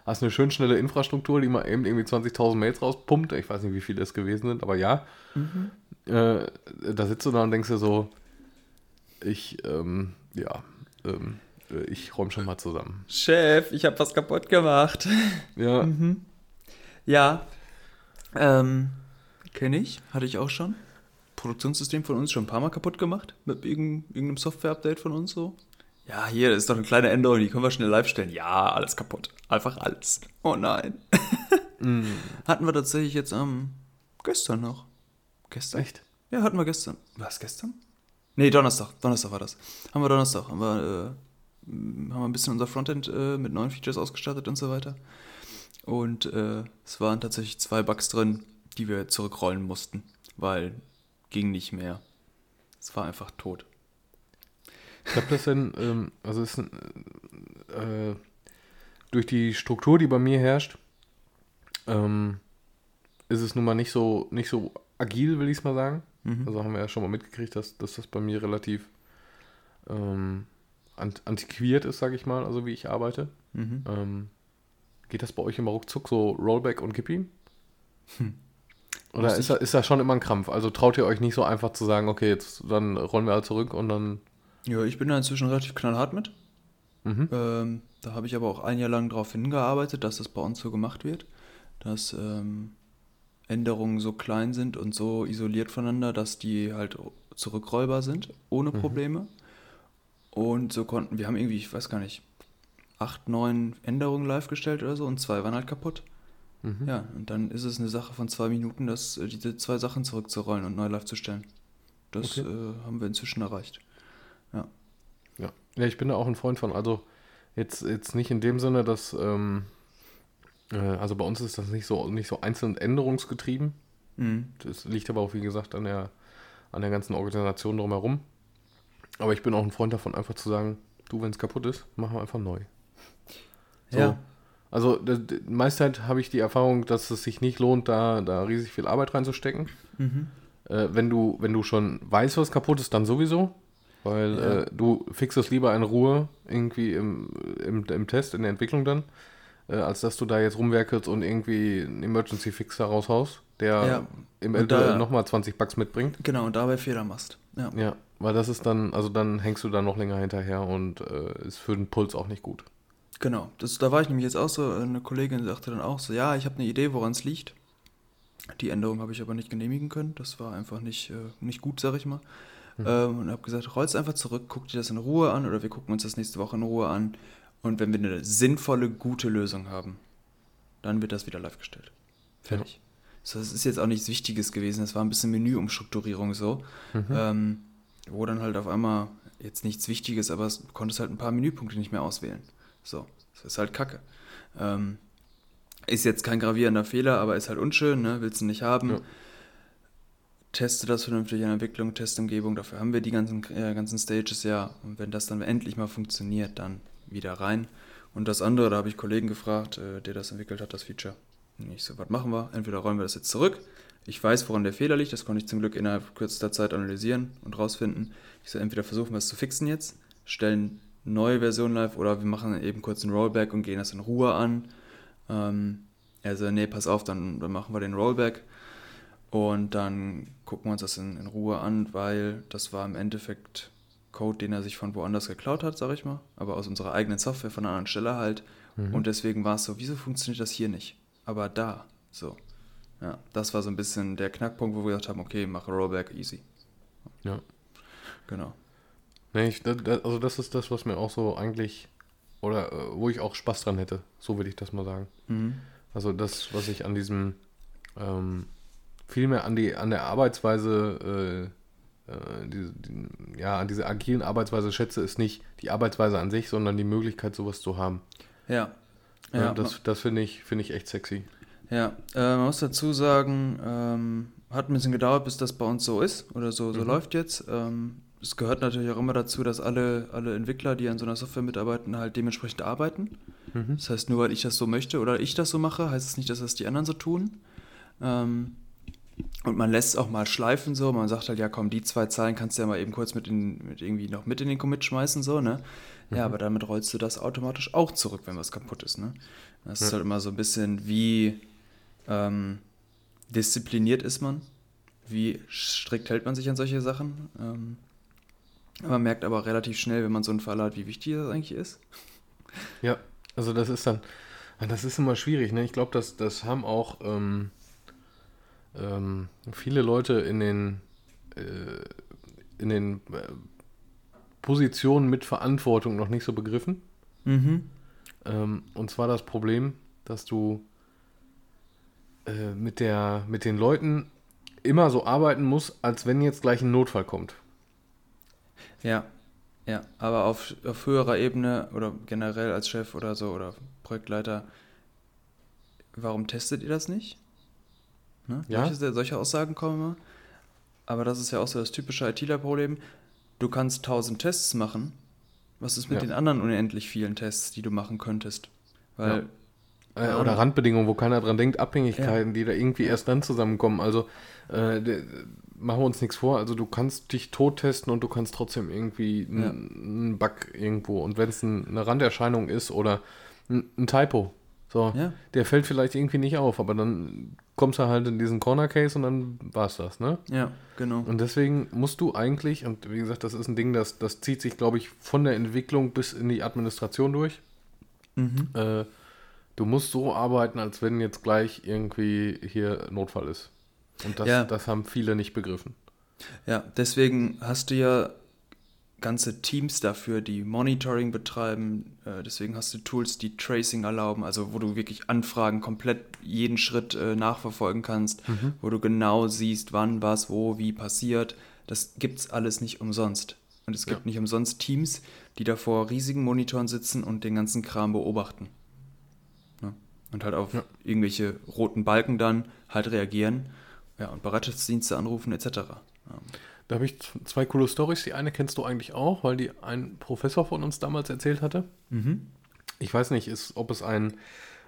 hast eine schön schnelle Infrastruktur, die mal eben irgendwie 20.000 Mails rauspumpt, ich weiß nicht, wie viele es gewesen sind, aber ja, äh, da sitzt du da und denkst dir so, ich, ähm, ja, ähm, äh, ich räume schon mal zusammen. Chef, ich habe was kaputt gemacht. Ja, Mhm. Ja. Ähm, kenne ich, hatte ich auch schon. Produktionssystem von uns schon ein paar Mal kaputt gemacht. Mit irgendein- irgendeinem Software-Update von uns so. Ja, hier ist doch eine kleine Änderung, die können wir schnell live stellen. Ja, alles kaputt. Einfach alles. Oh nein. Mm, Hatten wir tatsächlich jetzt am gestern noch. Gestern? echt? Ja, hatten wir gestern. War es gestern? Nee, Donnerstag. Donnerstag war das. Haben wir Donnerstag. Haben wir, äh, haben wir ein bisschen unser Frontend äh, mit neuen Features ausgestattet und so weiter. Und äh, es waren tatsächlich zwei Bugs drin, die wir zurückrollen mussten, weil ging nicht mehr. Es war einfach tot. Ich habe das denn, ähm, also ist äh, durch die Struktur, die bei mir herrscht, ähm, ist es nun mal nicht so, nicht so agil, will ich es mal sagen. Mhm. Also haben wir ja schon mal mitgekriegt, dass, dass das bei mir relativ ähm, ant antiquiert ist, sage ich mal, also wie ich arbeite. Mhm. Ähm, geht das bei euch immer ruckzuck, so Rollback und Gib ihm? Oder ist das, ist das schon immer ein Krampf? Also traut ihr euch nicht so einfach zu sagen, okay, jetzt dann rollen wir halt zurück und dann. Ja, ich bin da inzwischen relativ knallhart mit. Mhm. Ähm, da habe ich aber auch ein Jahr lang darauf hingearbeitet, dass das bei uns so gemacht wird, dass ähm, Änderungen so klein sind und so isoliert voneinander, dass die halt zurückrollbar sind, ohne Mhm. Probleme. Und so konnten, wir haben irgendwie, ich weiß gar nicht, acht, neun Änderungen live gestellt oder so und zwei waren halt kaputt. Mhm. Ja, und dann ist es eine Sache von zwei Minuten, das, äh, diese zwei Sachen zurückzurollen und neu live zu stellen. Das Okay. äh, haben wir inzwischen erreicht. Ja. ja, ich bin da auch ein Freund von. Also jetzt, jetzt nicht in dem Sinne, dass, ähm, äh, also bei uns ist das nicht so, nicht so einzeln änderungsgetrieben. Mhm. Das liegt aber auch, wie gesagt, an der, an der ganzen Organisation drumherum. Aber ich bin auch ein Freund davon, einfach zu sagen, du, wenn es kaputt ist, machen wir einfach neu. So. Ja. Also d- d- meist halt habe ich die Erfahrung, dass es sich nicht lohnt, da, da riesig viel Arbeit reinzustecken. Mhm. Äh, wenn, du, wenn du schon weißt, was kaputt ist, dann sowieso. Weil Ja. äh, du fixst es lieber in Ruhe irgendwie im, im, im Test, in der Entwicklung dann, äh, als dass du da jetzt rumwerkelst und irgendwie einen Emergency Fix da raushaust, der Ja. im da- nochmal 20 Bucks mitbringt. Genau, und dabei Fehler machst. Ja. Ja, weil das ist dann, also dann hängst du da noch länger hinterher und äh, ist für den Puls auch nicht gut. Genau, das, da war ich nämlich jetzt auch so, eine Kollegin sagte dann auch so, ja, ich habe eine Idee, woran es liegt. Die Änderung habe ich aber nicht genehmigen können, das war einfach nicht, äh, nicht gut, sag ich mal. Ähm, und habe gesagt, roll's einfach zurück, guck dir das in Ruhe an oder wir gucken uns das nächste Woche in Ruhe an. Und wenn wir eine sinnvolle, gute Lösung haben, dann wird das wieder live gestellt. Fertig. So, das ist jetzt auch nichts Wichtiges gewesen, das war ein bisschen Menüumstrukturierung so, ähm, wo dann halt auf einmal jetzt nichts Wichtiges, aber es, du konntest halt ein paar Menüpunkte nicht mehr auswählen. So, das ist halt Kacke. Ähm, ist jetzt kein gravierender Fehler, aber ist halt unschön, ne? willst du nicht haben. Ja. Teste das vernünftig in Entwicklung, Testumgebung, dafür haben wir die ganzen, äh, ganzen Stages ja. Und wenn das dann endlich mal funktioniert, dann wieder rein. Und das andere, da habe ich Kollegen gefragt, äh, der das entwickelt hat, das Feature. Und ich so, was machen wir? Entweder rollen wir das jetzt zurück. Ich weiß, woran der Fehler liegt, das konnte ich zum Glück innerhalb kürzester Zeit analysieren und rausfinden. Ich so, entweder versuchen wir es zu fixen jetzt, stellen neue Version live oder wir machen eben kurz einen Rollback und gehen das in Ruhe an. Ähm, also, nee, pass auf, dann, dann machen wir den Rollback und dann gucken wir uns das in, in Ruhe an, weil das war im Endeffekt Code, den er sich von woanders geklaut hat, sag ich mal, aber aus unserer eigenen Software von einer anderen Stelle halt. Und deswegen war es so, wieso funktioniert das hier nicht? Aber da, so. Ja, das war so ein bisschen der Knackpunkt, wo wir gesagt haben, okay, mache Rollback easy. Ja. Genau. Nee, ich, da, da, also das ist das, was mir auch so eigentlich, oder äh, wo ich auch Spaß dran hätte, so will ich das mal sagen. Mhm. Also das, was ich an diesem, ähm, vielmehr an die, an der Arbeitsweise, äh, äh, die, die, ja, an dieser agilen Arbeitsweise schätze, ist nicht die Arbeitsweise an sich, sondern die Möglichkeit, sowas zu haben. Ja. Ja, Ja, das das finde ich, finde ich echt sexy. Ja, äh, man muss dazu sagen, ähm, hat ein bisschen gedauert, bis das bei uns so ist oder so, so Mhm. läuft jetzt. Ähm, es gehört natürlich auch immer dazu, dass alle, alle Entwickler, die an so einer Software mitarbeiten, halt dementsprechend arbeiten. Mhm. Das heißt, nur weil ich das so möchte oder ich das so mache, heißt es nicht, dass das die anderen so tun. Ähm, und man lässt es auch mal schleifen so. Man sagt halt, ja komm, die zwei Zeilen kannst du ja mal eben kurz mit, in, mit irgendwie noch mit in den Commit schmeißen, so, ne? Ja, aber damit rollst du das automatisch auch zurück, wenn was kaputt ist, ne? Das ist Ja. halt immer so ein bisschen, wie ähm, diszipliniert ist man, wie strikt hält man sich an solche Sachen. Ähm, Man merkt aber relativ schnell, wenn man so einen Fall hat, wie wichtig das eigentlich ist. Ja, also das ist dann, das ist immer schwierig. Ne? Ich glaube, das, das haben auch ähm, ähm, viele Leute in den, äh, in den äh, Positionen mit Verantwortung noch nicht so begriffen. Mhm. Ähm, und zwar das Problem, dass du äh, mit, der, mit den Leuten immer so arbeiten musst, als wenn jetzt gleich ein Notfall kommt. Ja, ja, aber auf, auf höherer Ebene oder generell als Chef oder so oder Projektleiter, warum testet ihr das nicht? Ne? Ja. Solche, solche Aussagen kommen immer. Aber das ist ja auch so das typische ITler-Problem. Du kannst tausend Tests machen. Was ist mit Ja. den anderen unendlich vielen Tests, die du machen könntest? Weil, Äh, Ja. oder Randbedingungen, wo keiner dran denkt, Abhängigkeiten, die da irgendwie erst dann zusammenkommen. Also äh, machen wir uns nichts vor. Also du kannst dich tot testen und du kannst trotzdem irgendwie Ja. einen Bug irgendwo. Und wenn es ein, eine Randerscheinung ist oder ein, ein Typo, so, ja, der fällt vielleicht irgendwie nicht auf, aber dann kommst du halt in diesen Corner Case und dann war's das, ne? ja, genau. Und deswegen musst du eigentlich, und wie gesagt, das ist ein Ding, das, das zieht sich, glaube ich, von der Entwicklung bis in die Administration durch. Mhm. Äh, du musst so arbeiten, als wenn jetzt gleich irgendwie hier Notfall ist. Und das, Ja. das haben viele nicht begriffen. Ja, deswegen hast du ja ganze Teams dafür, die Monitoring betreiben. Äh, deswegen hast du Tools, die Tracing erlauben, also wo du wirklich Anfragen komplett jeden Schritt äh, nachverfolgen kannst, wo du genau siehst, wann, was, wo, wie passiert. Das gibt's alles nicht umsonst. Und es gibt Ja. nicht umsonst Teams, die da vor riesigen Monitoren sitzen und den ganzen Kram beobachten. Ja. Und halt auf Ja. irgendwelche roten Balken dann halt reagieren. Ja, und Bereitschaftsdienste anrufen etc. Da habe ich zwei coole Stories. Die eine kennst du eigentlich auch, weil die ein Professor von uns damals erzählt hatte. Mhm. Ich weiß nicht, ist, ob es ein,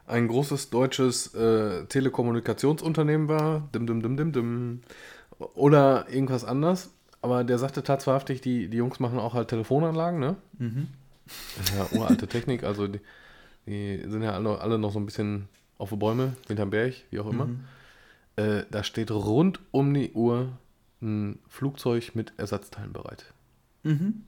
ein großes deutsches äh, Telekommunikationsunternehmen war, dim, dim, dim, dim, dim, oder irgendwas anderes. Aber der sagte tatsächlich, die, die Jungs machen auch halt Telefonanlagen, ne? Mhm. Ja uralte Technik, also die, die sind ja alle, alle noch so ein bisschen auf die Bäume, hinterm Berg, wie auch immer. Mhm. Äh, da steht rund um die Uhr ein Flugzeug mit Ersatzteilen bereit. Mhm.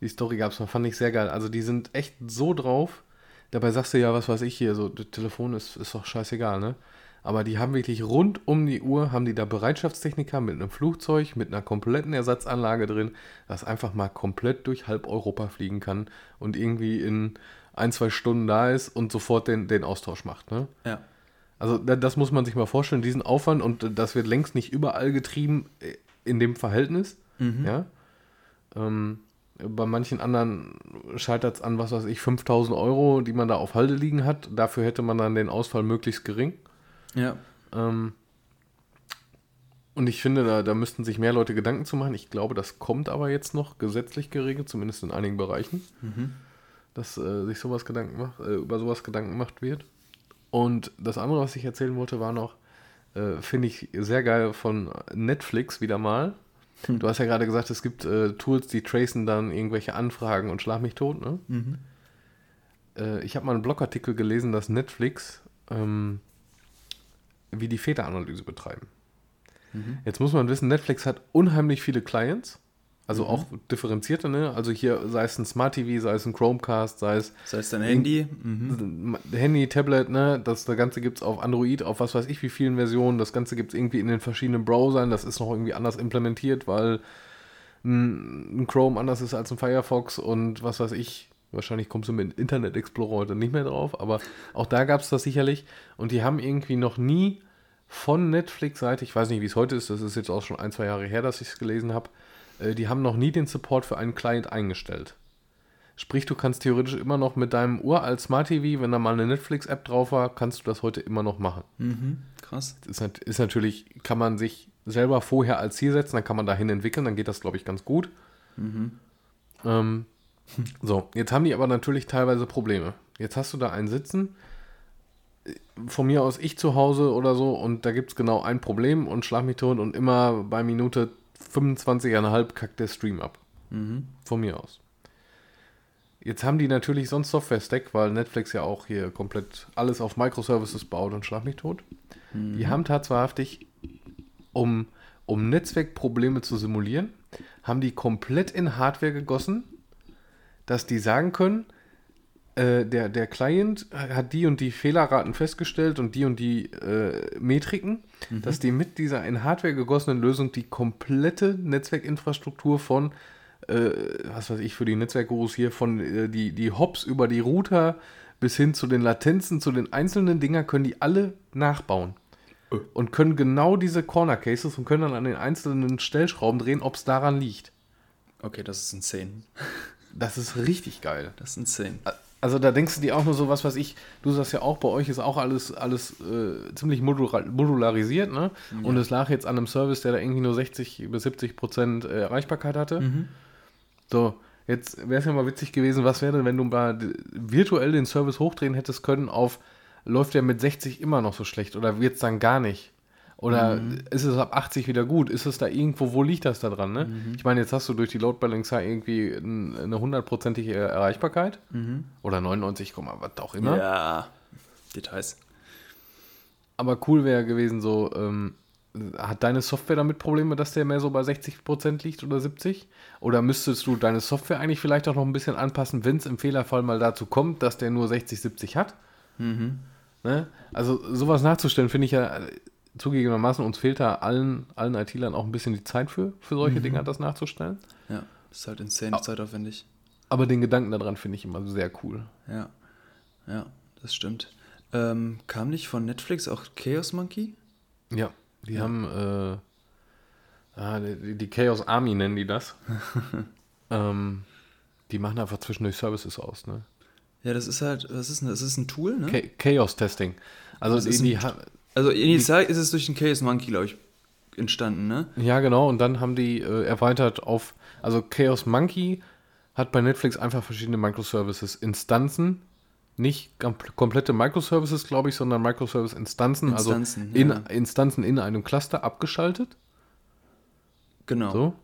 Die Story gab es mal, fand ich sehr geil. Also die sind echt so drauf. Dabei sagst du ja, was weiß ich hier, so das Telefon ist, ist doch scheißegal, ne? Aber die haben wirklich rund um die Uhr, haben die da Bereitschaftstechniker mit einem Flugzeug, mit einer kompletten Ersatzanlage drin, das einfach mal komplett durch halb Europa fliegen kann und irgendwie in ein, zwei Stunden da ist und sofort den, den Austausch macht, ne? Ja. Also da, das muss man sich mal vorstellen, diesen Aufwand und das wird längst nicht überall getrieben äh, in dem Verhältnis. Mhm. Ja. Ähm, bei manchen anderen scheitert es an, was weiß ich, 5000 Euro, die man da auf Halde liegen hat. Dafür hätte man dann den Ausfall möglichst gering. Ja. Ähm, und ich finde, da, da müssten sich mehr Leute Gedanken zu machen. Ich glaube, das kommt aber jetzt noch gesetzlich geregelt, zumindest in einigen Bereichen, Mhm. dass äh, sich sowas Gedanken macht, äh, über sowas Gedanken gemacht wird. Und das andere, was ich erzählen wollte, war noch, äh, finde ich sehr geil von Netflix wieder mal. Hm. Du hast ja gerade gesagt, es gibt äh, Tools, die tracen dann irgendwelche Anfragen und schlag mich tot, ne? Mhm. Äh, ich habe mal einen Blogartikel gelesen, dass Netflix ähm, wie die Fehleranalyse betreiben. Mhm. Jetzt muss man wissen, Netflix hat unheimlich viele Clients, also Mhm. auch differenzierte, ne? Also hier sei es ein Smart TV, sei es ein Chromecast, sei es Das heißt dein Handy. Mhm. Handy, Tablet, ne? Das, das Ganze gibt es auf Android, auf was weiß ich wie vielen Versionen. Das Ganze gibt es irgendwie in den verschiedenen Browsern. Das ist noch irgendwie anders implementiert, weil ein, Chrome anders ist als ein Firefox und was weiß ich. Wahrscheinlich kommst du mit Internet Explorer heute nicht mehr drauf, aber auch da gab es das sicherlich. Und die haben irgendwie noch nie von Netflix-Seite, ich weiß nicht, wie es heute ist, das ist jetzt auch schon ein, zwei Jahre her, dass ich es gelesen habe, die haben noch nie den Support für einen Client eingestellt. Sprich, du kannst theoretisch immer noch mit deinem uralt Smart TV, wenn da mal eine Netflix-App drauf war, kannst du das heute immer noch machen. Mhm. Krass. Ist, ist natürlich, kann man sich selber vorher als Ziel setzen, dann kann man dahin entwickeln, dann geht das, glaube ich, ganz gut. Mhm. Ähm, so, jetzt haben die aber natürlich teilweise Probleme. Jetzt hast du da einen sitzen, äh, von mir aus ich zu Hause oder so, und da gibt es genau ein Problem und schlag mich tot und immer bei Minute 25,5 kackt der Stream ab. Mhm. Von mir aus. Jetzt haben die natürlich sonst Software-Stack, weil Netflix ja auch hier komplett alles auf Microservices baut und schlag mich tot. Mhm. Die haben tatsächlich, um, um Netzwerkprobleme zu simulieren, haben die komplett in Hardware gegossen, dass die sagen können, äh, der, der Client hat die und die Fehlerraten festgestellt und die und die äh, Metriken, mhm. dass die mit dieser in Hardware gegossenen Lösung die komplette Netzwerkinfrastruktur von, äh, was weiß ich für die Netzwerkgurus hier, von äh, die, die Hops über die Router bis hin zu den Latenzen, zu den einzelnen Dinger, können die alle nachbauen. Äh. Und können genau diese Corner Cases und können dann an den einzelnen Stellschrauben drehen, ob es daran liegt. Okay, das ist insane. Das ist richtig geil. Das ist insane. Also da denkst du dir auch nur so, was weiß ich, du sagst ja auch, bei euch ist auch alles, alles äh, ziemlich modularisiert, ne? Ja. Und es lag jetzt an einem Service, der da irgendwie nur 60 bis 70 Prozent äh, Erreichbarkeit hatte. Mhm. So, jetzt wäre es ja mal witzig gewesen, was wäre denn, wenn du mal virtuell den Service hochdrehen hättest können auf, läuft der mit 60 immer noch so schlecht oder wird es dann gar nicht? Oder mhm. ist es ab 80 wieder gut? Ist es da irgendwo, wo liegt das da dran? Ne? Mhm. Ich meine, jetzt hast du durch die Load Balancer irgendwie eine hundertprozentige Erreichbarkeit. Mhm. Oder 99, was auch immer. Ja, Details. Aber cool wäre gewesen, so, ähm, hat deine Software damit Probleme, dass der mehr so bei 60% liegt oder 70? Oder müsstest du deine Software eigentlich vielleicht auch noch ein bisschen anpassen, wenn es im Fehlerfall mal dazu kommt, dass der nur 60, 70 hat? Mhm. Ne? Also sowas nachzustellen, finde ich ja zugegebenermaßen, uns fehlt da allen, allen IT-Lern auch ein bisschen die Zeit für, für solche mhm. Dinger, das nachzustellen. Ja, das ist halt insane zeitaufwendig. Aber den Gedanken daran finde ich immer sehr cool. Ja, ja, das stimmt. Ähm, kam nicht von Netflix auch Chaos Monkey? Ja, die ja. haben äh, ah, die, die, Chaos Army nennen die das. ähm, die machen einfach zwischendurch Services aus, ne? Ja, das ist halt, was ist denn, das ist ein Tool, ne? Chaos Testing. Also die, die, also initial ist es durch den Chaos Monkey, glaube ich, entstanden, ne? Ja, genau. Und dann haben die äh, erweitert auf, also Chaos Monkey hat bei Netflix einfach verschiedene Microservices-Instanzen. Nicht komplette Microservices, glaube ich, sondern Microservice-Instanzen, also in, ja. Instanzen in einem Cluster abgeschaltet. Genau. So.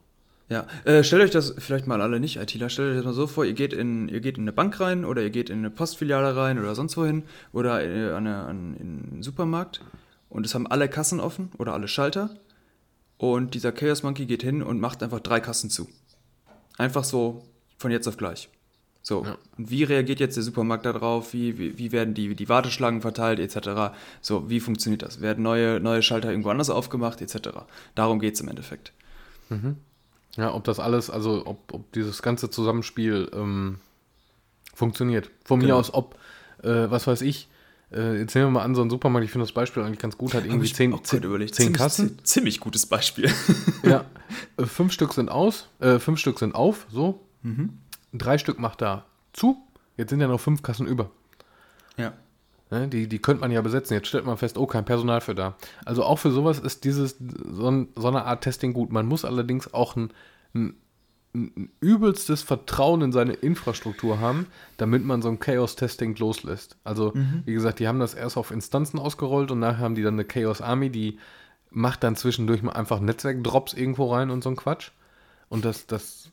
Ja, äh, stellt euch das vielleicht mal alle nicht, ITler, stellt euch das mal so vor, ihr geht, in, ihr geht in eine Bank rein oder ihr geht in eine Postfiliale rein oder sonst wohin oder äh, an, eine, an, in einen Supermarkt und es haben alle Kassen offen oder alle Schalter und dieser Chaos Monkey geht hin und macht einfach drei Kassen zu. Einfach so von jetzt auf gleich. So, ja. und wie reagiert jetzt der Supermarkt darauf? Wie, wie, wie werden die, die Warteschlangen verteilt, etc.? So, wie funktioniert das? Werden neue, neue Schalter irgendwo anders aufgemacht, etc.? Darum geht es im Endeffekt. Mhm. Ja, ob das alles, also ob, ob dieses ganze Zusammenspiel ähm, funktioniert. Von genau. mir aus, ob, äh, was weiß ich, äh, jetzt nehmen wir mal an, so ein Supermarkt, ich finde das Beispiel eigentlich ganz gut, hat irgendwie zehn, zehn, zehn ziemlich, Kassen. Ziemlich gutes Beispiel. ja, äh, fünf Stück sind aus, äh, fünf Stück sind auf, so. Mhm. Drei Stück macht da zu, jetzt sind ja noch fünf Kassen über. Ja. Ne, die, die könnte man ja besetzen. Jetzt stellt man fest, oh, kein Personal für da. Also auch für sowas ist dieses so, so eine Art Testing gut. Man muss allerdings auch ein, ein, ein, übelstes Vertrauen in seine Infrastruktur haben, damit man so ein Chaos-Testing loslässt. Also, mhm. wie gesagt, die haben das erst auf Instanzen ausgerollt und nachher haben die dann eine Chaos Army, die macht dann zwischendurch mal einfach Netzwerk-Drops irgendwo rein und so ein Quatsch. Und das, das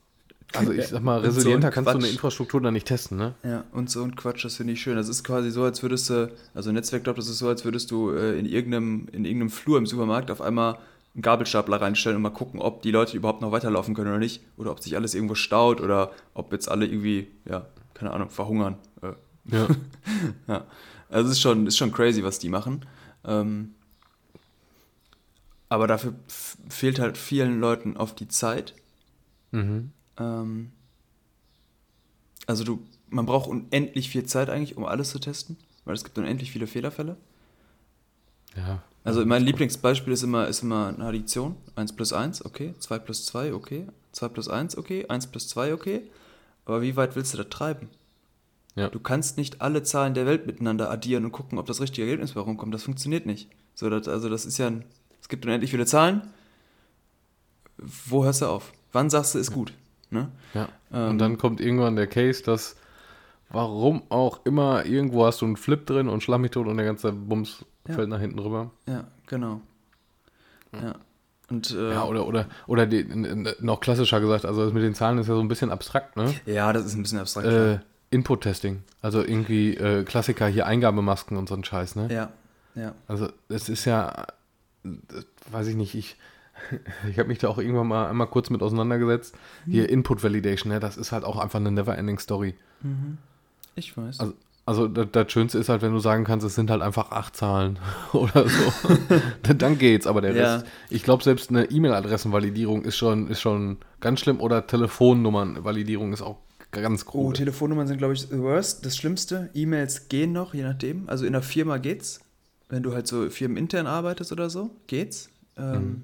also ich sag mal, resilienter so kannst du eine Infrastruktur dann nicht testen, ne? Ja, und so ein Quatsch, das finde ich schön. Das ist quasi so, als würdest du, also Netzwerkjob, das ist so, als würdest du äh, in, irgendeinem, in irgendeinem Flur im Supermarkt auf einmal einen Gabelstapler reinstellen und mal gucken, ob die Leute überhaupt noch weiterlaufen können oder nicht. Oder ob sich alles irgendwo staut oder ob jetzt alle irgendwie, ja, keine Ahnung, verhungern. Äh. Ja. ja. Also es ist schon, ist schon crazy, was die machen. Ähm, aber dafür fehlt halt vielen Leuten oft die Zeit. Mhm. Ähm, also du, man braucht unendlich viel Zeit eigentlich, um alles zu testen, weil es gibt unendlich viele Fehlerfälle. Ja. Also mein Lieblingsbeispiel ist immer, ist immer eine Addition. 1 plus 1, okay. 2 plus 2, okay. 2 plus 1, okay. 1 plus 2, okay. Aber wie weit willst du das treiben? Ja. Du kannst nicht alle Zahlen der Welt miteinander addieren und gucken, ob das richtige Ergebnis bei rumkommt. Das funktioniert nicht. So, das, also das ist ja ein, es gibt unendlich viele Zahlen. Wo hörst du auf? Wann sagst du, ist gut? Ne? Ja. Ähm, und dann kommt irgendwann der Case, dass warum auch immer, irgendwo hast du einen Flip drin und schlag mich tot und der ganze Bums ja. fällt nach hinten rüber. Ja, genau. Ja. Und, äh, ja, oder, oder, oder die, noch klassischer gesagt, also das mit den Zahlen ist ja so ein bisschen abstrakt, ne? Ja, das ist ein bisschen abstrakt. Äh, Input-Testing, also irgendwie äh, Klassiker hier Eingabemasken und so ein Scheiß, ne? Ja, ja. Also es ist ja, weiß ich nicht, ich Ich habe mich da auch irgendwann mal einmal kurz mit auseinandergesetzt. Hier Input Validation, ne, das ist halt auch einfach eine never-ending Story. Ich weiß. Also, also das, das Schönste ist halt, wenn du sagen kannst, es sind halt einfach acht Zahlen oder so. Dann geht's, aber der Ja. Rest, ich glaube, selbst eine E-Mail-Adressenvalidierung ist schon, ist schon ganz schlimm oder Telefonnummernvalidierung ist auch ganz Oh, grob. Telefonnummern sind, glaube ich, the worst. Das Schlimmste. E-Mails gehen noch, je nachdem. Also in der Firma geht's. Wenn du halt so firmenintern arbeitest oder so, geht's. Ähm,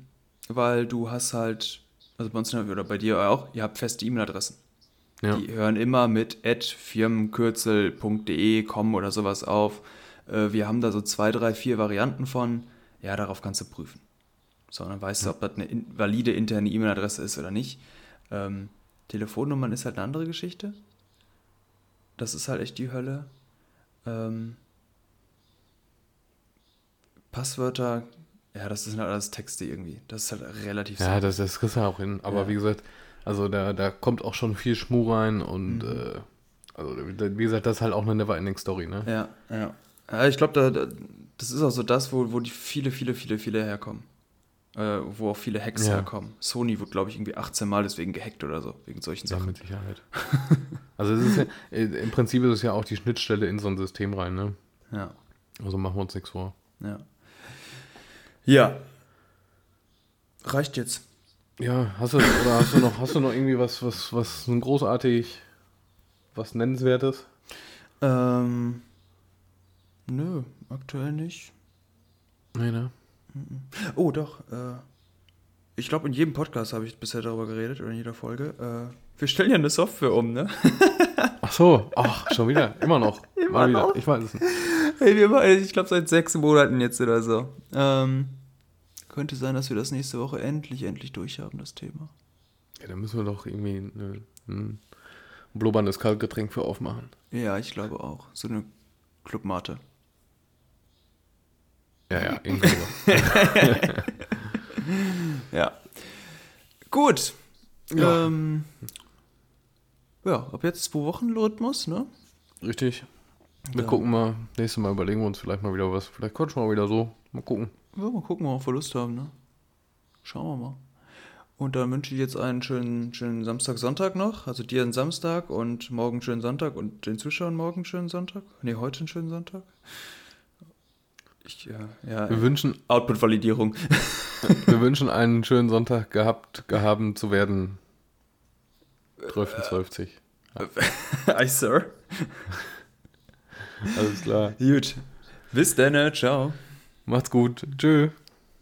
Weil du hast halt, also bei uns oder bei dir auch, ihr habt feste E-Mail-Adressen. ja. Die hören immer mit firmenkürzel.de, com oder sowas auf. Äh, wir haben da so zwei, drei, vier Varianten von. Ja, darauf kannst du prüfen. So, dann weißt du, ob das eine in valide interne E-Mail-Adresse ist oder nicht. Ähm, Telefonnummern ist halt eine andere Geschichte. Das ist halt echt die Hölle. Ähm, Passwörter, ja, das sind halt alles Texte irgendwie. Das ist halt relativ Ja, das, das kriegst du auch hin. Aber Ja. wie gesagt, also da, da kommt auch schon viel Schmuh rein und Mhm. äh, also wie gesagt, das ist halt auch eine never-ending Story, ne? Ja, ja. ja ich glaube, da, da, das ist auch so das, wo, wo die viele, viele, viele, viele herkommen. Äh, wo auch viele Hacks Ja. herkommen. Sony wird, glaube ich, irgendwie 18 Mal deswegen gehackt oder so, wegen solchen Ja, Sachen. mit Sicherheit. also es ist ja, äh, im Prinzip ist es ja auch die Schnittstelle in so ein System rein, ne? Ja, Also machen wir uns nichts vor. ja. Ja. Reicht jetzt. Ja, hast du oder hast du noch hast du noch irgendwie was was was ein großartig was nennenswertes? Ähm, nö, aktuell nicht. Nee, ne? Oh, doch. Äh, ich glaube, in jedem Podcast habe ich bisher darüber geredet oder in jeder Folge. Äh, wir stellen ja eine Software um, ne? Ach so, ach, schon wieder, immer noch. Immer Mal wieder. noch? Ich weiß es nicht. Hey, wir machen, ich glaube, seit sechs Monaten jetzt oder so. Ähm, könnte sein, dass wir das nächste Woche endlich, endlich durchhaben, das Thema. Ja, da müssen wir doch irgendwie eine, ein blubberndes Kaltgetränk für aufmachen. Ja, ich glaube auch. So eine Clubmate. Ja, ja, irgendwie. Ja. Gut. Ja. Ähm, ja, ab jetzt zwei Wochen Rhythmus, ne? Richtig. Wir Ja. gucken mal, nächstes Mal überlegen wir uns vielleicht mal wieder was. Vielleicht quatschen wir mal wieder so. Mal gucken. Ja, mal gucken, worauf wir Lust haben, ne? Schauen wir mal. Und dann wünsche ich jetzt einen schönen, schönen Samstag, Sonntag noch. Also dir einen Samstag und morgen einen schönen Sonntag und den Zuschauern morgen einen schönen Sonntag. Ne, heute einen schönen Sonntag. Ich, ja, ja. Wir wünschen, Output-Validierung. wir wünschen einen schönen Sonntag gehabt, gehaben zu werden. 12.12. Hi, Sir. Alles klar. Gut. Bis dann, ciao. Macht's gut. Tschö.